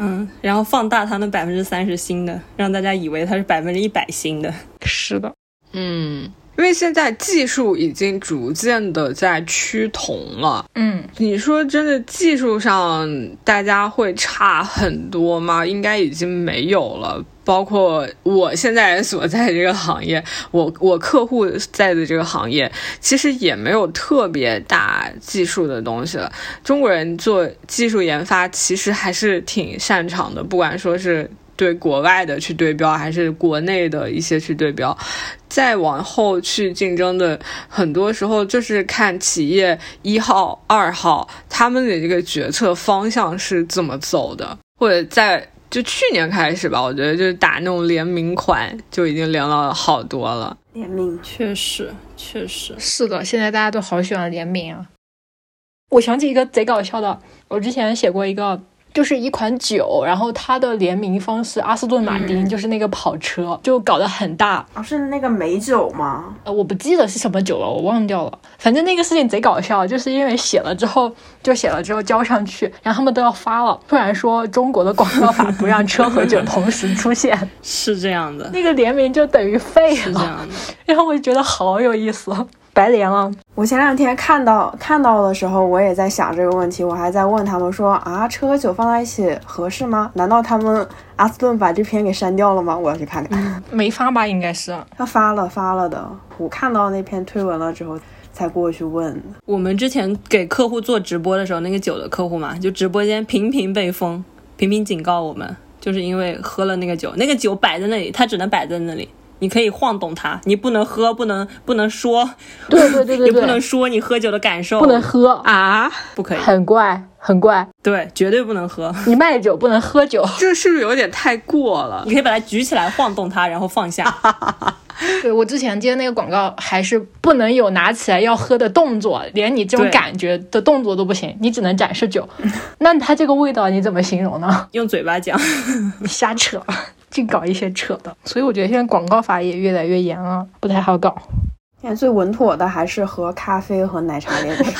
嗯，然后放大它那百分之三十新的，让大家以为它是百分之一百新的。是的，嗯，因为现在技术已经逐渐的在趋同了。嗯，你说真的，技术上大家会差很多吗？应该已经没有了。包括我现在所在这个行业，我我客户在的这个行业，其实也没有特别大技术的东西了。中国人做技术研发其实还是挺擅长的，不管说是对国外的去对标，还是国内的一些去对标。再往后去竞争的，很多时候就是看企业一号、二号他们的这个决策方向是怎么走的，或者在就去年开始吧，我觉得就是打那种联名款就已经凉了好多了。联名确实，确实，是的，现在大家都好喜欢联名啊。我想起一个贼搞笑的，我之前写过一个。就是一款酒，然后它的联名方是阿斯顿马丁，就是那个跑车，就搞得很大。啊，是那个美酒吗？呃，我不记得是什么酒了，我忘掉了。反正那个事情贼搞笑，就是因为写了之后，就写了之后交上去，然后他们都要发了，突然说中国的广告法不让车和酒同时出现，[laughs] 是这样的，那个联名就等于废是这了。样的。[laughs] 然后我就觉得好有意思，白莲了。我前两天看到看到的时候，我也在想这个问题，我还在问他们说啊，车和酒放在一起合适吗？难道他们阿斯顿把这篇给删掉了吗？我要去看看。[laughs] 没发吧？应该是。他发了发了的，我看到那篇推文了之后才过去问。我们之前给客户做直播的时候，那个酒的客户嘛，就直播间频频被封，频频警告我们，就是因为喝了那个酒，那个酒摆在那里，它只能摆在那里。你可以晃动它，你不能喝，不能不能说，对对对对 [laughs] 也不能，说你喝酒的感受，不能喝，啊，不可以，很怪很怪。对，绝对不能喝。你卖酒不能喝酒。[laughs] 这是不是有点太过了？你可以把它举起来晃动它，然后放下。[laughs] 对我之前接那个广告，还是不能有拿起来要喝的动作，连你这种感觉的动作都不行，你只能展示酒。那它这个味道你怎么形容呢？用嘴巴讲，你瞎扯，净搞一些扯的。所以我觉得现在广告法也越来越严了，不太好搞。现在最稳妥的还是和咖啡和奶茶联名，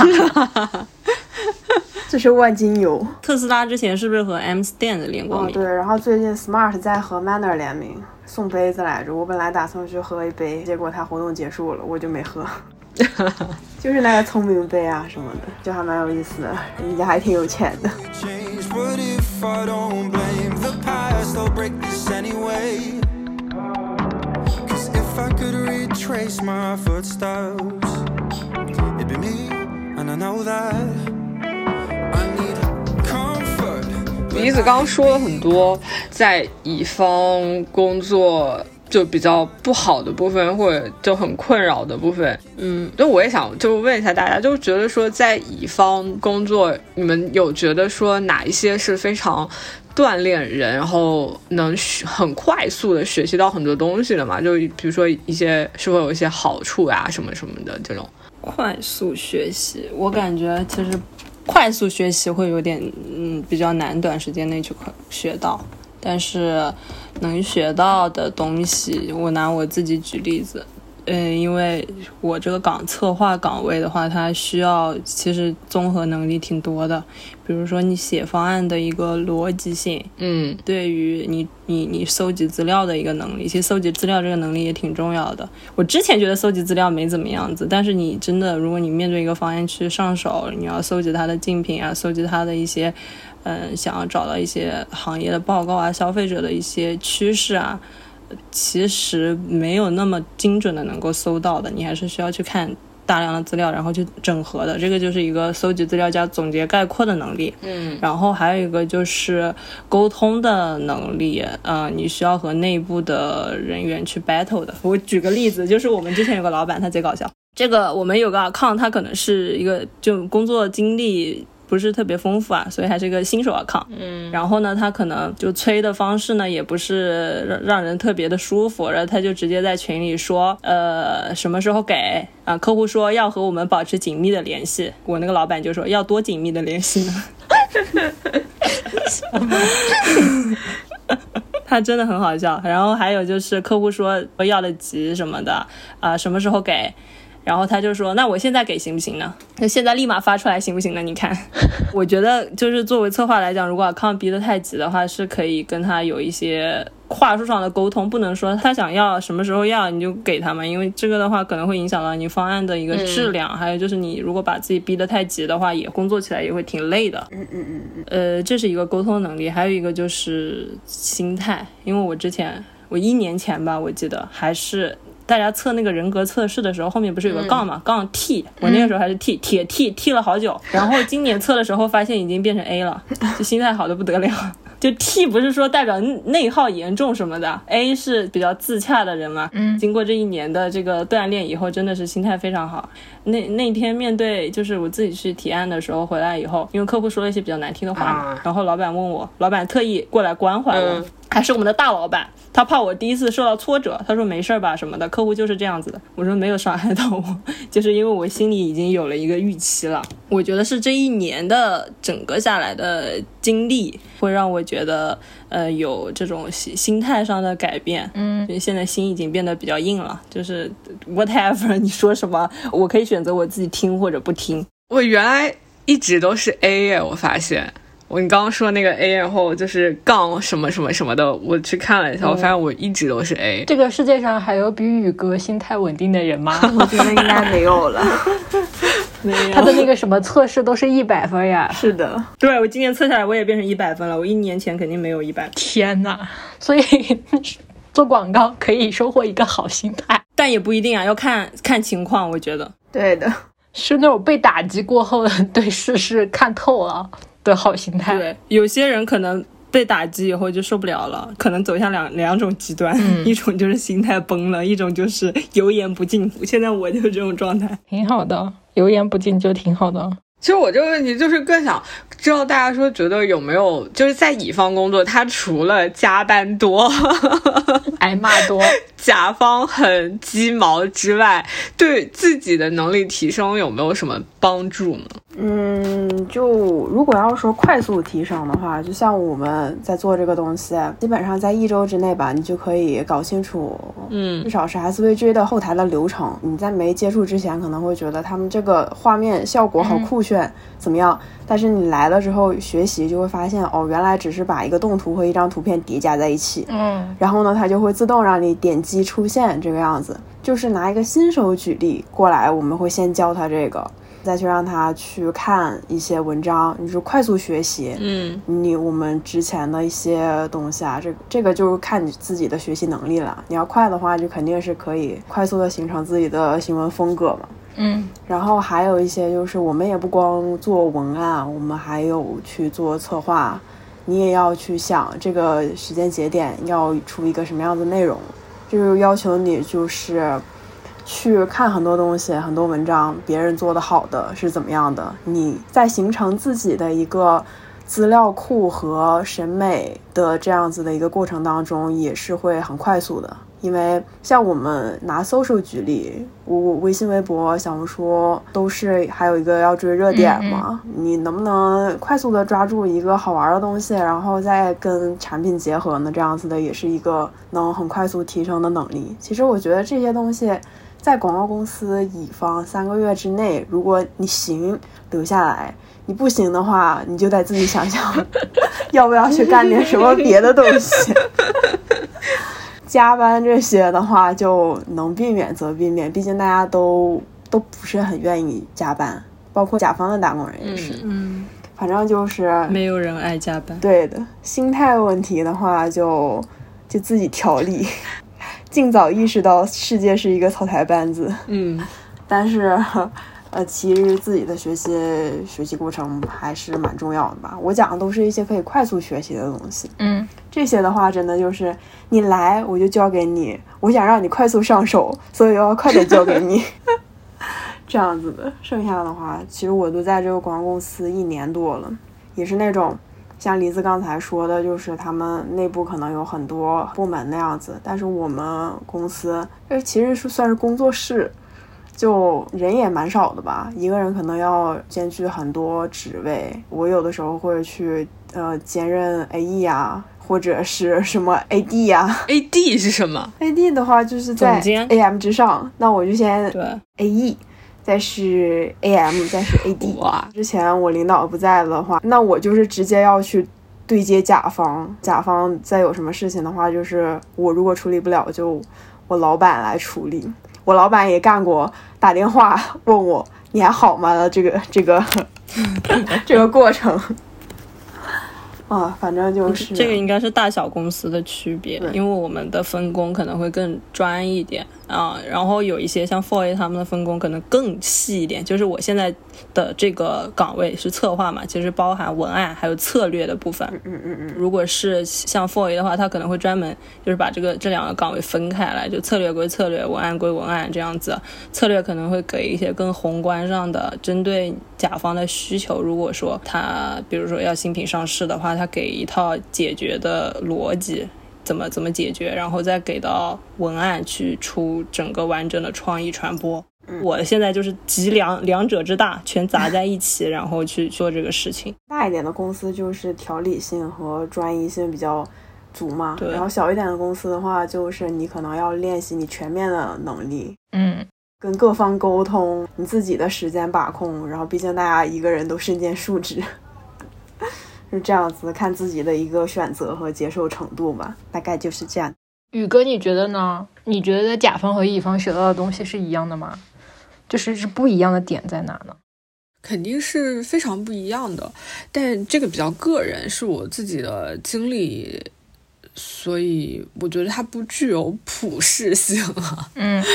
这是万金油。特斯拉之前是不是和 M Stand 联过哦，名？对，然后最近 Smart 在和 Manner 联名送杯子来着，我本来打算去喝一杯，结果它活动结束了，我就没喝。就是那个聪明杯啊什么的，就还蛮有意思的，人家还挺有钱的。change. What if I don't blame the past? I'll break this anyway. Cause if I could retrace my footsteps, it'd be me, and I know that I need comfort. 鼻子刚说了很多在乙方工作就比较不好的部分，或者就很困扰的部分。嗯，那我也想就问一下大家，就觉得说在乙方工作，你们有觉得说哪一些是非常锻炼人，然后能学很快速的学习到很多东西的嘛？就比如说一些是否有一些好处啊、什么什么的这种。快速学习，我感觉其实快速学习会有点嗯比较难，短时间内就可学到。但是能学到的东西，我拿我自己举例子，嗯，因为我这个岗策划岗位的话，它需要其实综合能力挺多的，比如说你写方案的一个逻辑性，嗯，对于你你你搜集资料的一个能力，其实搜集资料这个能力也挺重要的。我之前觉得搜集资料没怎么样子，但是你真的，如果你面对一个方案去上手，你要搜集它的竞品啊，搜集它的一些，嗯，想要找到一些行业的报告啊，消费者的一些趋势啊。其实没有那么精准的能够搜到的，你还是需要去看大量的资料，然后去整合的。这个就是一个搜集资料加总结概括的能力。嗯，然后还有一个就是沟通的能力，呃，你需要和内部的人员去 battle 的。我举个例子，就是我们之前有个老板，他贼搞笑。这个我们有个 account，他可能是一个就工作经历。不是特别丰富啊，所以还是一个新手 account。嗯，然后呢，他可能就催的方式呢，也不是让让人特别的舒服，然后他就直接在群里说，呃，什么时候给啊？客户说要和我们保持紧密的联系，我那个老板就说要多紧密的联系呢？[laughs] 他真的很好笑。然后还有就是客户说要的急什么的啊，什么时候给？然后他就说：“那我现在给行不行呢？那现在立马发出来行不行呢？你看，[laughs] 我觉得就是作为策划来讲，如果抗逼得太急的话，是可以跟他有一些话术上的沟通，不能说他想要什么时候要你就给他嘛，因为这个的话可能会影响到你方案的一个质量。还有就是你如果把自己逼得太急的话，也工作起来也会挺累的。嗯嗯嗯嗯。呃，这是一个沟通能力，还有一个就是心态，因为我之前我一年前吧，我记得还是。”大家测那个人格测试的时候，后面不是有个杠嘛？杠 T，我那个时候还是 T，铁 T T 了好久。[laughs] 然后今年测的时候，发现已经变成 A 了，就心态好的不得了。[laughs] 就 T 不是说代表内耗严重什么的，A 是比较自洽的人嘛。嗯，经过这一年的这个锻炼以后，真的是心态非常好。那那天面对就是我自己去提案的时候，回来以后，因为客户说了一些比较难听的话嘛，然后老板问我，老板特意过来关怀我，还是我们的大老板。他怕我第一次受到挫折，他说没事儿吧什么的，客户就是这样子的。我说没有伤害到我，[laughs] 就是因为我心里已经有了一个预期了。我觉得是这一年的整个下来的经历，会让我觉得呃有这种心心态上的改变。嗯，现在心已经变得比较硬了，就是 whatever [laughs] 你说什么，我可以选择我自己听或者不听。我原来一直都是 A 耶，我发现。我你刚刚说那个 A，然后就是杠什么什么什么的，我去看了一下，我发现我一直都是 A。这个世界上还有比宇哥心态稳定的人吗？[laughs] 我觉得应该没有了。[laughs] 没有，他的那个什么测试都是一百分呀。是的，对我今年测下来我也变成一百分了，我一年前肯定没有一百。天呐，所以 [laughs] 做广告可以收获一个好心态，但也不一定啊，要看看情况。我觉得对的，是那种被打击过后的对世事看透了。[laughs] 的好心态，对，有些人可能被打击以后就受不了了，可能走向两两种极端，[laughs] 一种就是心态崩了，一种就是油盐不进。现在我就是这种状态，挺好的，油盐不进就挺好的。其实我这个问题就是更想知道大家说觉得有没有就是在乙方工作，他除了加班多、[laughs] 挨骂多、甲方很鸡毛之外，对自己的能力提升有没有什么帮助呢？嗯，就如果要说快速提升的话，就像我们在做这个东西，基本上在一周之内吧，你就可以搞清楚，嗯，至少是 SVG 的后台的流程。你在没接触之前，可能会觉得他们这个画面效果好酷炫，怎么样？但是你来了之后学习，就会发现，哦，原来只是把一个动图和一张图片叠加在一起，嗯，然后呢，它就会自动让你点击出现这个样子。就是拿一个新手举例过来，我们会先教他这个。再去让他去看一些文章，你就快速学习。嗯，你我们之前的一些东西啊，这这个就是看你自己的学习能力了。你要快的话，就肯定是可以快速的形成自己的新闻风格嘛。嗯，然后还有一些就是，我们也不光做文案，我们还有去做策划。你也要去想这个时间节点要出一个什么样的内容，就是要求你就是。去看很多东西，很多文章，别人做的好的是怎么样的？你在形成自己的一个资料库和审美的这样子的一个过程当中，也是会很快速的。因为像我们拿 social 举例，我微信、微博、小红书都是还有一个要追热点嘛。你能不能快速的抓住一个好玩的东西，然后再跟产品结合呢？这样子的也是一个能很快速提升的能力。其实我觉得这些东西。在广告公司，乙方三个月之内，如果你行留下来，你不行的话，你就得自己想想，[laughs] 要不要去干点什么别的东西。[laughs] 加班这些的话，就能避免则避免，毕竟大家都都不是很愿意加班，包括甲方的打工人也是。嗯，反正就是没有人爱加班。对的，心态问题的话，就就自己调理，尽早意识到世界是一个草台班子。嗯，但是，[laughs] 呃，其实自己的学习学习过程还是蛮重要的吧。我讲的都是一些可以快速学习的东西。嗯，这些的话，真的就是你来我就教给你，我想让你快速上手，所以要快点教给你，[laughs] 这样子的。剩下的话，其实我都在这个广告公司一年多了，也是那种像梨子刚才说的，就是他们内部可能有很多部门那样子，但是我们公司呃其实是算是工作室。就人也蛮少的吧，一个人可能要兼具很多职位。我有的时候会去呃兼任 AE 呀，或者是什么 AD 呀。AD 是什么？AD 的话就是在 AM 之上，那我就先对，AE，再是 AM，再是 [laughs] AD。哇，之前我领导不在的话，那我就是直接要去对接甲方，甲方再有什么事情的话，就是我如果处理不了，就我老板来处理。我老板也干过，打电话 [laughs] 问我你还好吗的这个这个 [laughs] 这个过程。啊，反正就是这个应该是大小公司的区别，因为我们的分工可能会更专一点啊，然后有一些像 f o r A 他们的分工可能更细一点。就是我现在的这个岗位是策划嘛，其实包含文案还有策略的部分。嗯嗯嗯，如果是像 f o r A 的话，他可能会专门就是把这个这两个岗位分开来，就策略归策略，文案归文案这样子。策略可能会给一些更宏观上的，针对甲方的需求。如果说他比如说要新品上市的话，他给一套解决的逻辑。怎么怎么解决，然后再给到文案去出整个完整的创意传播。我现在就是集两两者之大，全砸在一起，然后去做这个事情。大一点的公司就是条理性和专一性比较足嘛，对然后小一点的公司的话，就是你可能要练习你全面的能力，嗯，跟各方沟通，你自己的时间把控，然后毕竟大家一个人都身兼数职，是这样子，看自己的一个选择和接受程度吧，大概就是这样。宇哥，你觉得呢？你觉得甲方和乙方学到的东西是一样的吗？就是是不一样的点在哪呢？肯定是非常不一样的，但这个比较个人，是我自己的经历，所以我觉得它不具有普适性啊。嗯 [laughs]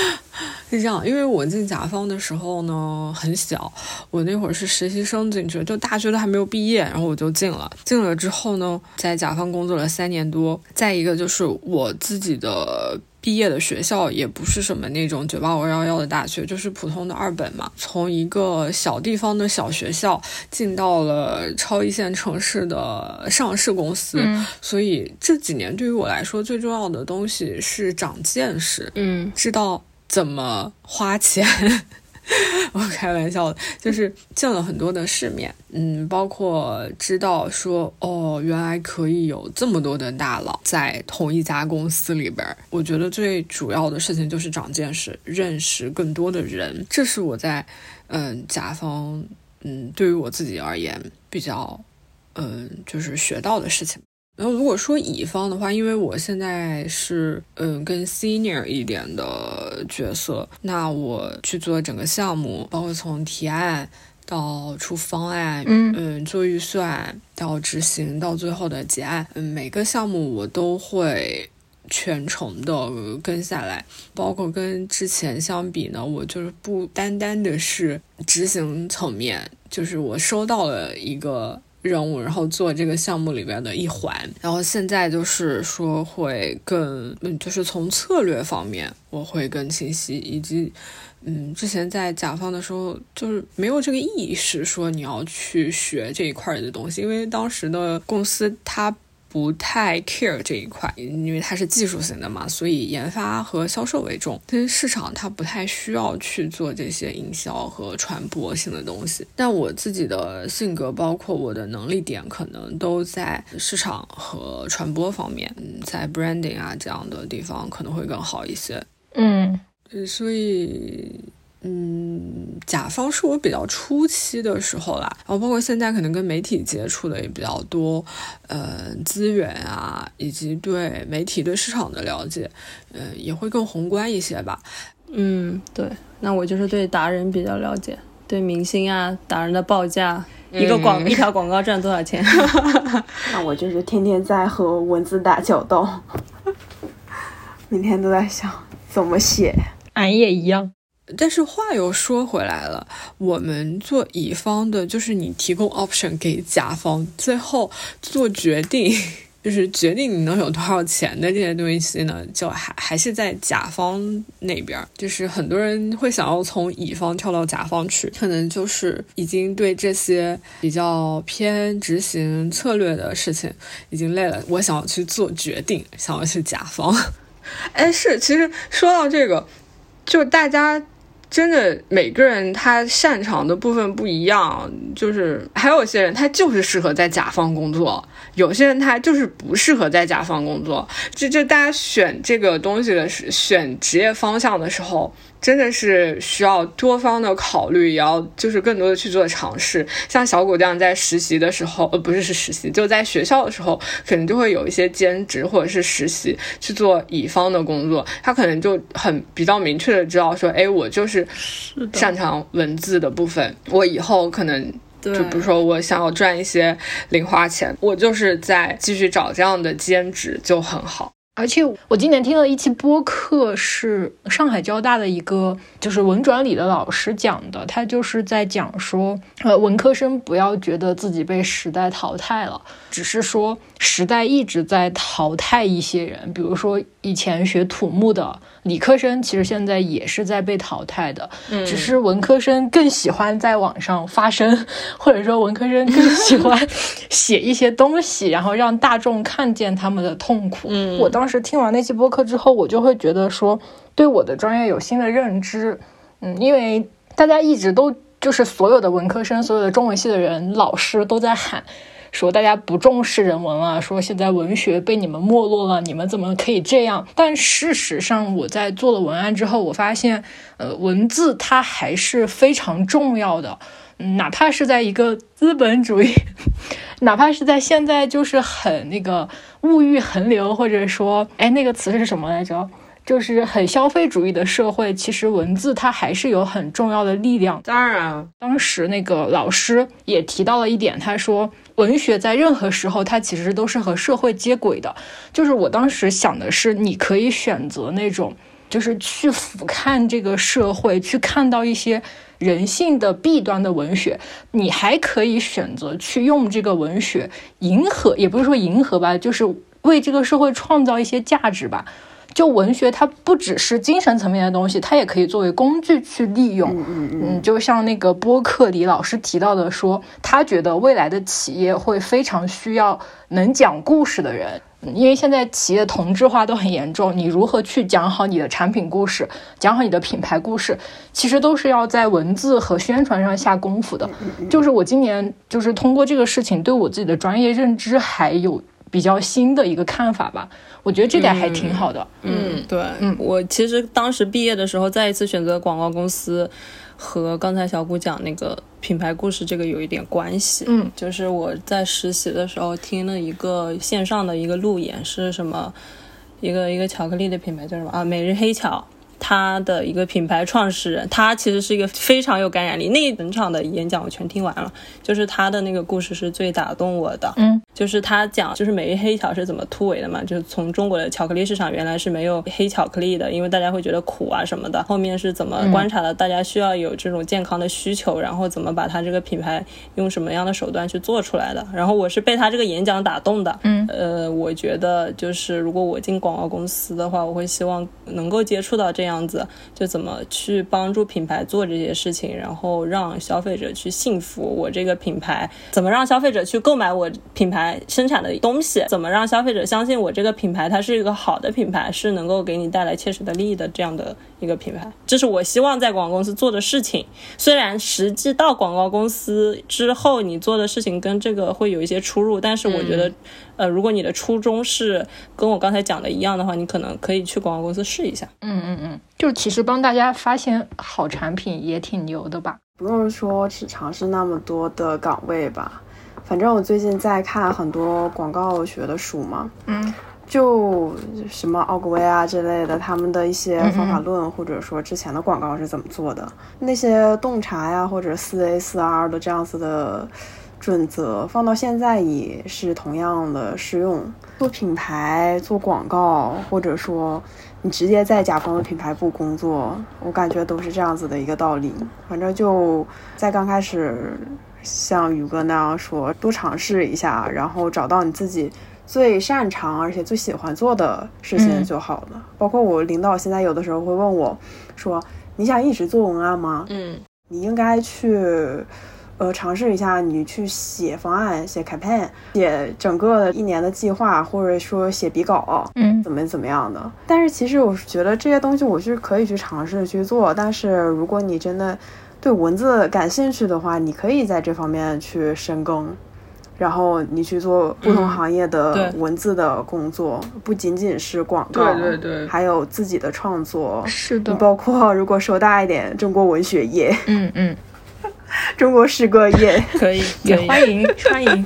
是这样，因为我进甲方的时候呢很小，我那会儿是实习生进去，就大学都还没有毕业，然后我就进了。进了之后呢，在甲方工作了三年多。再一个就是我自己的毕业的学校也不是什么那种九八五幺幺的大学，就是普通的二本嘛。从一个小地方的小学校进到了超一线城市的上市公司，嗯所以这几年对于我来说最重要的东西是长见识。嗯，知道怎么花钱。[laughs] 我开玩笑的，就是见了很多的世面，嗯，包括知道说，哦，原来可以有这么多的大佬在同一家公司里边儿。我觉得最主要的事情就是长见识，认识更多的人，这是我在嗯甲方嗯对于我自己而言比较嗯就是学到的事情。然后如果说乙方的话，因为我现在是嗯更 senior 一点的角色，那我去做整个项目，包括从提案到出方案，嗯嗯，做预算到执行到最后的结案，嗯，每个项目我都会。全程的跟下来，包括跟之前相比呢，我就是不单单的是执行层面，就是我收到了一个任务，然后做这个项目里边的一环，然后现在就是说会更，嗯，就是从策略方面我会更清晰，以及。嗯，之前在甲方的时候，就是没有这个意识，说你要去学这一块的东西，因为当时的公司它不太 care 这一块，因为它是技术型的嘛，所以研发和销售为重。但是市场它不太需要去做这些营销和传播性的东西。但我自己的性格，包括我的能力点，可能都在市场和传播方面，嗯，在 branding 啊这样的地方可能会更好一些。嗯呃所以。嗯，甲方是我比较初期的时候啦，然后包括现在可能跟媒体接触的也比较多，呃，资源啊，以及对媒体对市场的了解，呃，也会更宏观一些吧。嗯，对，那我就是对达人比较了解，对明星啊，达人的报价，一个广、嗯一条广告赚多少钱？[laughs] 那我就是天天在和文字打交道，[laughs] 每天都在想怎么写。俺也一样。但是话又说回来了，我们做乙方的，就是你提供 option 给甲方，最后做决定，[laughs] 就是决定你能有多少钱的这些东西呢，就还还是在甲方那边。就是很多人会想要从乙方跳到甲方去，可能就是已经对这些比较偏执行策略的事情已经累了，我想要去做决定，想要去甲方。[laughs] 哎，是，其实说到这个，就大家真的每个人他擅长的部分不一样，就是还有些人他就是适合在甲方工作，有些人他就是不适合在甲方工作。这就大家选这个东西的时，选职业方向的时候，真的是需要多方的考虑，也要就是更多的去做尝试。像小谷这样在实习的时候，呃，不是是实习，就在学校的时候，可能就会有一些兼职或者是实习去做乙方的工作。他可能就很比较明确的知道说，哎，我就是擅长文字的部分，我以后可能。对就比如说，我想要赚一些零花钱，我就是在继续找这样的兼职就很好。而且我今年听了一期播客，是上海交大的一个就是文转理的老师讲的，他就是在讲说，呃，文科生不要觉得自己被时代淘汰了，只是说时代一直在淘汰一些人，比如说以前学土木的理科生，其实现在也是在被淘汰的，嗯只是文科生更喜欢在网上发声，[laughs] 或者说文科生更喜欢 [laughs] 写一些东西，然后让大众看见他们的痛苦。嗯我当时听完那期播客之后，我就会觉得说，对我的专业有新的认知。嗯，因为大家一直都就是所有的文科生、所有的中文系的人、老师都在喊。说大家不重视人文了，说现在文学被你们没落了，你们怎么可以这样？但事实上，我在做了文案之后，我发现，呃，文字它还是非常重要的。嗯，哪怕是在一个资本主义，[laughs] 哪怕是在现在就是很那个物欲横流，或者说，哎，那个词是什么来着？就是很消费主义的社会，其实文字它还是有很重要的力量。当然，当时那个老师也提到了一点，他说文学在任何时候它其实都是和社会接轨的。就是我当时想的是，你可以选择那种，就是去俯瞰这个社会，去看到一些人性的弊端的文学，你还可以选择去用这个文学迎合，也不是说迎合吧，就是为这个社会创造一些价值吧。就文学，它不只是精神层面的东西，它也可以作为工具去利用。嗯嗯嗯，就像那个播客里老师提到的说，他觉得未来的企业会非常需要能讲故事的人，嗯因为现在企业同质化都很严重，你如何去讲好你的产品故事，讲好你的品牌故事，其实都是要在文字和宣传上下功夫的。就是我今年就是通过这个事情，对我自己的专业认知还有比较新的一个看法吧。我觉得这点还挺好的。嗯，对，嗯，我其实当时毕业的时候，再一次选择广告公司，和刚才小谷讲那个品牌故事这个有一点关系。嗯，就是我在实习的时候听了一个线上的一个路演，是什么？一个一个巧克力的品牌叫什么啊？每日黑巧。他的一个品牌创始人，他其实是一个非常有感染力。那一整场的演讲我全听完了，就是他的那个故事是最打动我的。嗯，就是他讲，就是每日黑巧是怎么突围的嘛，就是从中国的巧克力市场原来是没有黑巧克力的，因为大家会觉得苦啊什么的。后面是怎么观察的，大家需要有这种健康的需求，然后怎么把他这个品牌用什么样的手段去做出来的。然后我是被他这个演讲打动的。嗯，呃，我觉得就是如果我进广告公司的话，我会希望能够接触到这样样子，就怎么去帮助品牌做这些事情，然后让消费者去信服我这个品牌，怎么让消费者去购买我品牌生产的东西，怎么让消费者相信我这个品牌它是一个好的品牌，是能够给你带来切实的利益的这样的一个品牌，这是我希望在广告公司做的事情。虽然实际到广告公司之后，你做的事情跟这个会有一些出入，但是我觉得，呃，如果你的初衷是跟我刚才讲的一样的话，你可能可以去广告公司试一下。嗯嗯嗯，就其实帮大家发现好产品也挺牛的吧？不用说只尝试那么多的岗位吧，反正我最近在看很多广告学的书嘛，嗯。就什么奥格威啊之类的，他们的一些方法论，或者说之前的广告是怎么做的，那些洞察呀，或者四 A 四 R 的这样子的准则，放到现在也是同样的适用。做品牌、做广告，或者说你直接在甲方的品牌部工作，我感觉都是这样子的一个道理。反正就在刚开始，像宇哥那样说，多尝试一下，然后找到你自己。最擅长而且最喜欢做的事情就好了。包括我领导现在有的时候会问我，说你想一直做文案吗？嗯，你应该去，呃，尝试一下，你去写方案、写 campaign、写整个一年的计划，或者说写笔稿，嗯，怎么怎么样的。但是其实我是觉得这些东西我是可以去尝试去做。但是如果你真的对文字感兴趣的话，你可以在这方面去深耕。然后你去做不同行业的文字的工作，不仅仅是广告，对对对，还有自己的创作，是的，包括如果说大一点，中国文学业，嗯嗯，中国诗歌业，[laughs] 可以，也欢迎欢迎，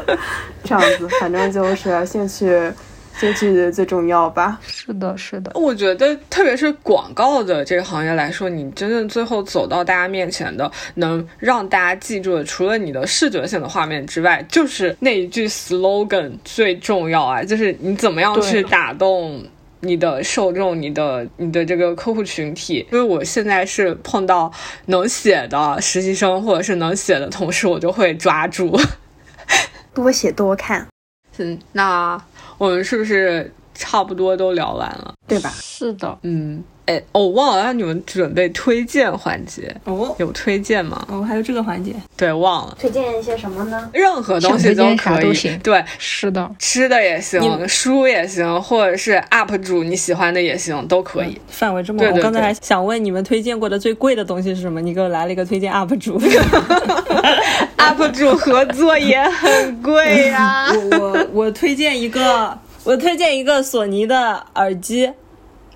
[laughs] 这样子，反正就是兴趣。兴趣最重要吧？是的，是的。我觉得，特别是广告的这个行业来说，你真正最后走到大家面前的，能让大家记住的，除了你的视觉性的画面之外，就是那一句 slogan 最重要啊！就是你怎么样去打动你的受众，你的你的这个客户群体。因为我现在是碰到能写的实习生，或者是能写的同事，我就会抓住，多写多看。嗯，那。我们是不是差不多都聊完了，对吧？是的，嗯，哎，我忘了让你们准备推荐环节哦，有推荐吗？哦，还有这个环节，对，忘了。推荐一些什么呢？任何东西都可以，对，是的，吃的也行，书也行，或者是 UP 主你喜欢的也行，都可以。范围这么，我刚才还想问你们推荐过的最贵的东西是什么？你给我来了一个推荐 UP 主，[laughs] UP 主合作也很贵 [laughs] 呀。我我我推荐一个。我推荐一个索尼的耳机，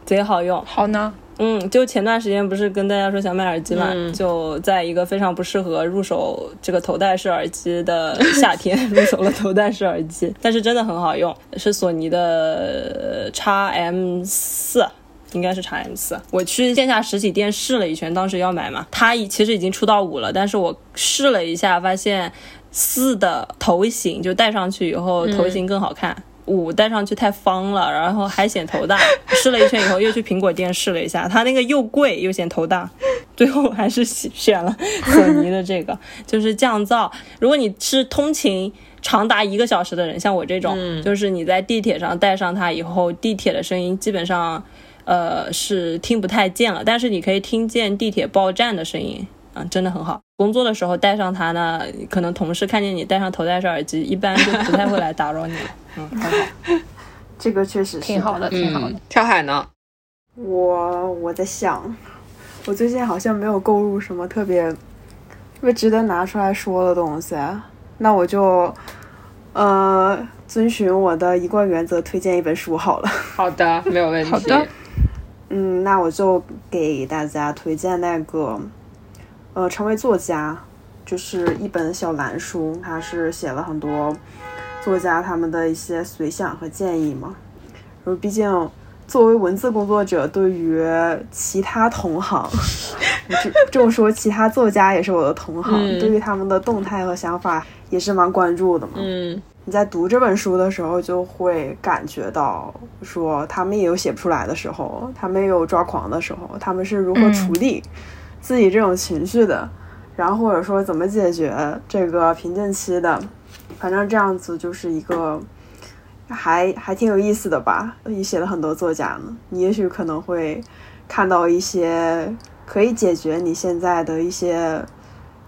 贼好用。好呢，嗯，就前段时间不是跟大家说想买耳机嘛，就在一个非常不适合入手这个头戴式耳机的夏天 [laughs] 入手了头戴式耳机，但是真的很好用，是索尼的 x M 四，应该是 x M 四。我去线下实体店试了一圈，当时要买嘛，它其实已经出到五了，但是我试了一下，发现四的头型就戴上去以后头型更好看。五戴上去太方了，然后还显头大。[laughs] 试了一圈以后，又去苹果店试了一下，它那个又贵又显头大，最后还是选了 [laughs] 索尼的这个，就是降噪。如果你是通勤长达一个小时的人，像我这种，就是你在地铁上戴上它以后，地铁的声音基本上，呃，是听不太见了，但是你可以听见地铁报站的声音。真的很好。工作的时候戴上它呢，可能同事看见你戴上头戴式耳机，一般就不太会来打扰你了。嗯，很好。这个确实挺好的，挺好的。跳海呢？我我在想，我最近好像没有购入什么特别特别值得拿出来说的东西。那我就呃遵循我的一贯原则，推荐一本书好了。好的，没有问题。好的。嗯，那我就给大家推荐那个。呃，成为作家就是一本小蓝书，它是写了很多作家他们的一些随想和建议嘛。然后，毕竟作为文字工作者，对于其他同行，这这么说，其他作家也是我的同行，对于他们的动态和想法也是蛮关注的嘛。嗯，你在读这本书的时候，就会感觉到说，他们也有写不出来的时候，他们也有抓狂的时候，他们是如何处理。自己这种情绪的，然后或者说怎么解决这个瓶颈期的，反正这样子就是一个还还挺有意思的吧。也写了很多作家呢，你也许可能会看到一些可以解决你现在的一些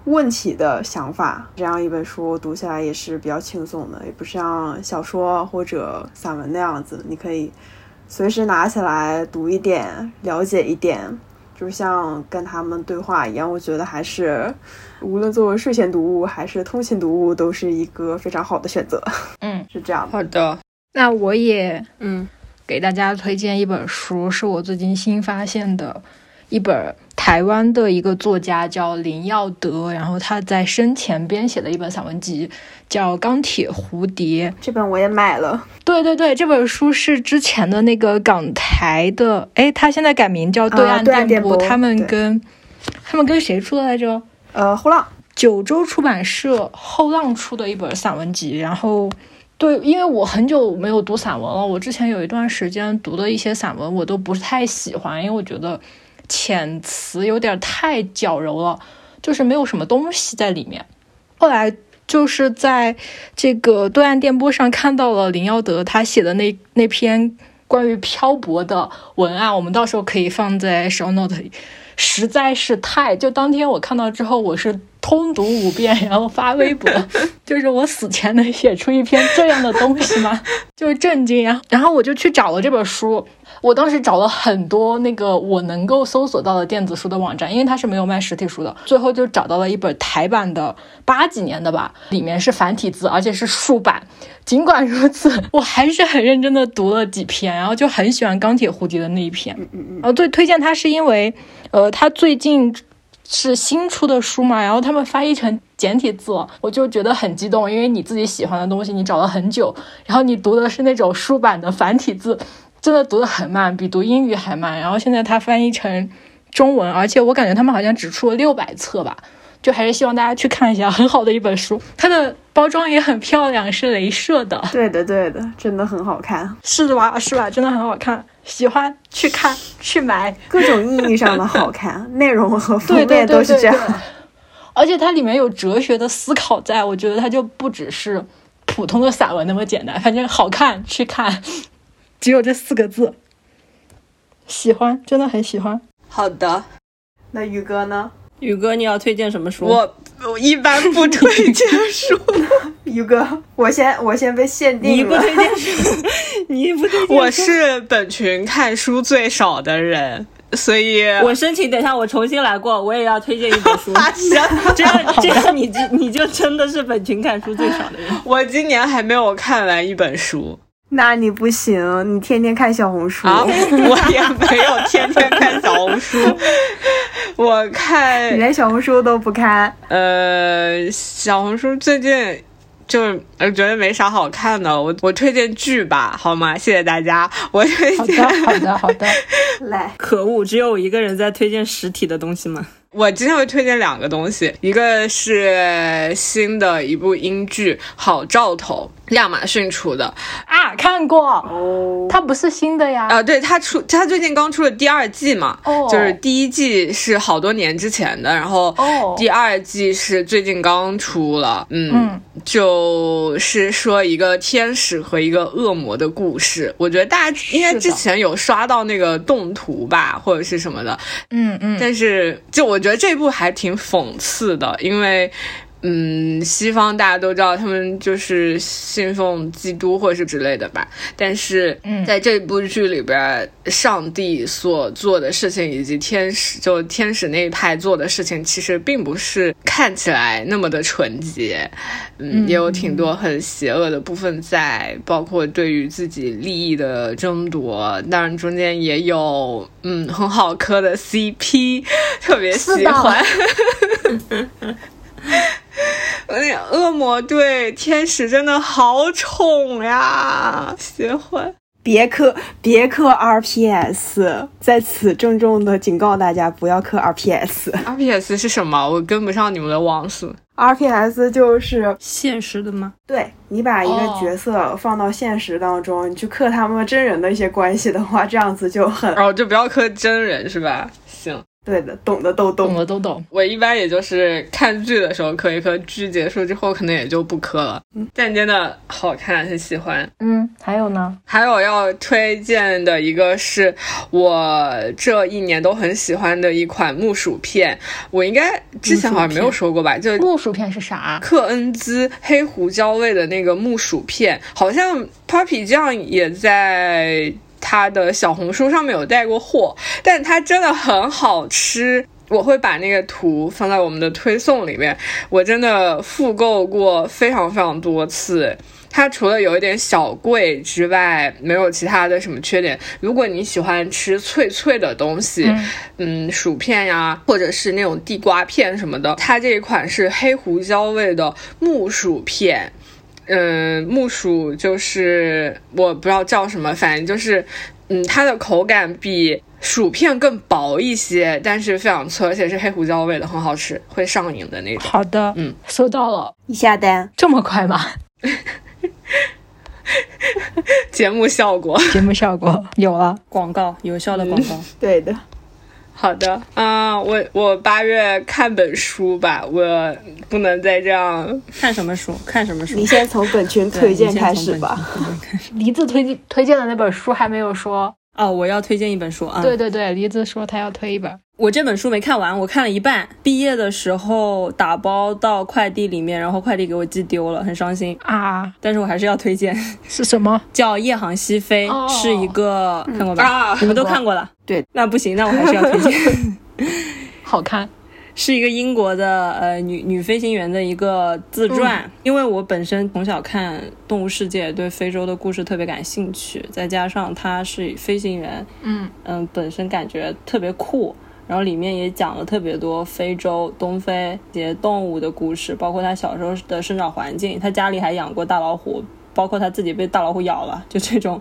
问题的想法。这样一本书读起来也是比较轻松的，也不像小说或者散文那样子，你可以随时拿起来读一点，了解一点，就像跟他们对话一样。我觉得还是无论作为睡前读物还是通勤读物，都是一个非常好的选择。嗯，[laughs] 是这样的。好的，那我也嗯，给大家推荐一本书，是我最近新发现的一本台湾的一个作家叫林耀德，然后他在生前编写的一本散文集叫《钢铁蝴蝶》。这本我也买了，对对对，这本书是之前的那个港台的，哎，他现在改名叫对岸电波，他们跟他们跟谁出的来着？呃，后浪，九州出版社后浪出的一本散文集，然后对，因为我很久没有读散文了，我之前有一段时间读的一些散文我都不是太喜欢，因为我觉得遣词有点太矫揉了，就是没有什么东西在里面。后来就是在这个对岸电波上看到了林耀德他写的那那篇关于漂泊的文案，我们到时候可以放在 show note 里。实在是太……就当天我看到之后，我是通读五遍，然后发微博，[laughs] 就是我死前能写出一篇这样的东西吗？[laughs] 就是震惊呀！然后我就去找了这本书，我当时找了很多那个我能够搜索到的电子书的网站，因为它是没有卖实体书的。最后就找到了一本台版的，八几年的吧，里面是繁体字，而且是竖版。尽管如此，我还是很认真的读了几篇，然后就很喜欢钢铁蝴蝶的那一篇。然后最推荐它是因为，呃，它最近是新出的书嘛，然后他们翻译成简体字了，我就觉得很激动，因为你自己喜欢的东西你找了很久，然后你读的是那种竖版的繁体字，真的读得很慢，比读英语还慢。然后现在它翻译成中文，而且我感觉他们好像只出了六百册吧。就还是希望大家去看一下，很好的一本书，它的包装也很漂亮，是镭射的。[laughs] 对的，对的，真的很好看，是的吧？是吧？真的很好看，喜欢去看去买，各种意义上的好看，内容和封面都是这样。。而且它里面有哲学的思考在，我觉得它就不只是普通的散文那么简单，反正好看去看，只有这四个字。喜欢，真的很喜欢。好的，那宇哥呢？宇哥，你要推荐什么书？我我一般不推荐书，[laughs] 宇哥，我先我先被限定了。你不推荐书，[laughs] 你不推荐书，我是本群看书最少的人，所以我申请，等一下我重新来过，我也要推荐一本书。[laughs] 发现这样这样你就你就真的是本群看书最少的人。我今年还没有看完一本书那你不行，你天天看小红书。啊，[laughs] 我也没有天天看小红书，我看你连小红书都不看，呃，小红书最近就呃觉得没啥好看的，我我推荐剧吧，好吗？谢谢大家，我推荐好的，好的，好的。[laughs] 来，可恶，只有我一个人在推荐实体的东西吗？[laughs] 我今天会推荐两个东西，一个是新的一部英剧《好兆头》，亚马逊出的，啊，看过，哦，它不是新的呀。啊，对，它出，它最近刚出了第二季嘛，哦。就是第一季是好多年之前的，然后哦。第二季是最近刚出了，嗯，嗯。就是说一个天使和一个恶魔的故事。我觉得大家应该之前有刷到那个动图吧，或者是什么的，嗯嗯，但是就我觉得这部还挺讽刺的，因为。嗯，西方大家都知道，他们就是信奉基督或者是之类的吧。但是嗯在这部剧里边，上帝所做的事情以及天使就天使那一派做的事情，其实并不是看起来那么的纯洁。嗯，也有挺多很邪恶的部分在，包括对于自己利益的争夺。当然，中间也有嗯很好磕的 CP，特别喜的欢。[laughs] [laughs] 那个恶魔对天使真的好宠呀，喜欢。别磕别磕 RPS，在此郑重的警告大家不要磕 RPS。RPS 是什么？我跟不上你们的网速。RPS 就是现实的吗？对你把一个哦角色放到现实当中，你去刻他们真人的一些关系的话，这样子就很哦，就不要磕真人是吧？行，对的，懂的都懂懂。的都懂。我一般也就是看剧的时候磕一磕，剧结束之后可能也就不磕了。但真的好看，很喜欢。嗯，还有呢？还有要推荐的一个是我这一年都很喜欢的一款木薯片，我应该之前好像没有说过吧？就木薯片是啥？克恩兹黑胡椒味的那个木薯片，好像 Papi 酱也在。他的小红书上面有带过货，但它真的很好吃。我会把那个图放在我们的推送里面。我真的复购过非常非常多次。它除了有一点小贵之外，没有其他的什么缺点。如果你喜欢吃脆脆的东西，嗯，薯片呀，或者是那种地瓜片什么的，它这一款是黑胡椒味的木薯片。嗯，木薯就是我不知道叫什么，反正就是，嗯，它的口感比薯片更薄一些，但是非常脆，而且是黑胡椒味的，很好吃，会上瘾的那种。好的，嗯，收到了，已下单，这么快吗？[laughs] 节目效果，节目效果有了，广告有效的广告，[laughs] 对的。好的，啊，我我八月看本书吧，我不能再这样 [laughs] 看什么书，看什么书？你先从本群推荐开始吧。[laughs] 梨子推荐推荐的那本书还没有说。哦，我要推荐一本书啊！对对对，梨子说他要推一本。我这本书没看完，我看了一半。毕业的时候打包到快递里面，然后快递给我寄丢了，很伤心啊！但是我还是要推荐。是什么？[laughs] 叫《夜航西飞》，是一个看过吧？啊，你们都看过了。对，那不行，那我还是要推荐。[laughs] 好看。是一个英国的呃女女飞行员的一个自传，因为我本身从小看《动物世界》，对非洲的故事特别感兴趣，再加上她是飞行员，嗯。嗯，本身感觉特别酷，然后里面也讲了特别多非洲东非一些动物的故事，包括她小时候的生长环境，她家里还养过大老虎。包括他自己被大老虎咬了，[laughs] 就这种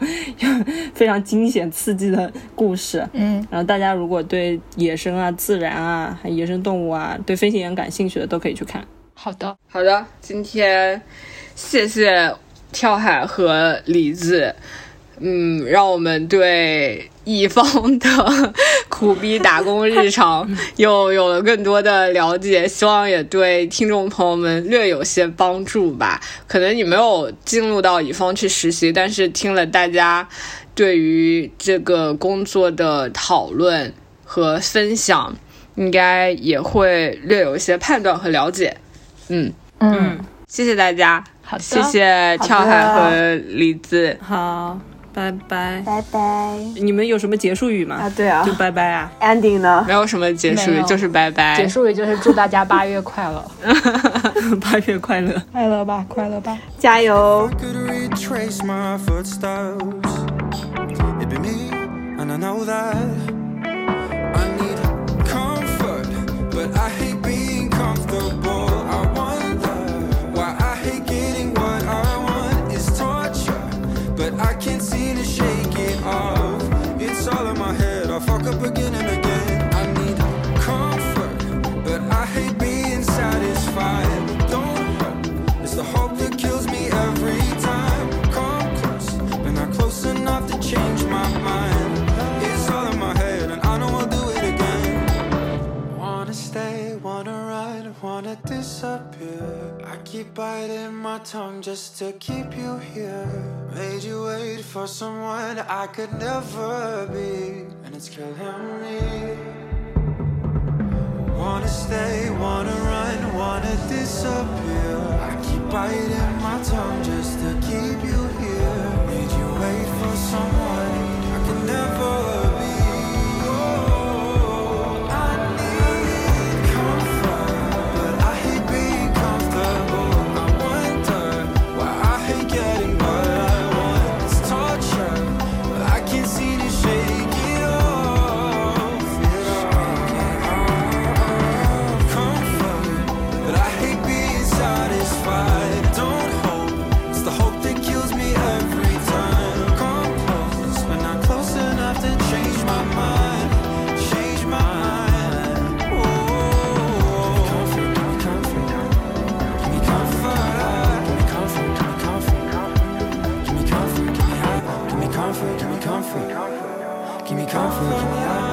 非常惊险刺激的故事。嗯，然后大家如果对野生啊、自然啊、还野生动物啊、对飞行员感兴趣的，都可以去看。好的，好的，今天谢谢跳海和李子。嗯，让我们对乙方的苦逼打工日常 [laughs] 又有了更多的了解，希望也对听众朋友们略有些帮助吧。可能你没有进入到乙方去实习，但是听了大家对于这个工作的讨论和分享，应该也会略有一些判断和了解。嗯。嗯，谢谢大家，好的，谢谢跳海和梨子，好。拜拜拜拜！你们有什么结束语吗？啊，对啊，就拜拜啊。Ending 呢？没有什么结束语，就是拜拜。结束语就是祝大家八月快乐，[laughs] 八月快乐，快乐吧，快乐吧，加油 I can't seem to shake it off. It's all in my head. I fuck up again and again. I need comfort, but I hate being satisfied. Don't hurt. It's the hope that kills me every time. Come close, but not close enough to change my mind. It's all in my head, and I know I'll do it again. Wanna stay, wanna run, wanna disappear！keep biting my tongue just to keep you here. Made you wait for someone I could never be, and it's killing me. Wanna stay, wanna run, wanna disappear. I keep biting my tongue just to keep you here. Made you wait for someone 他说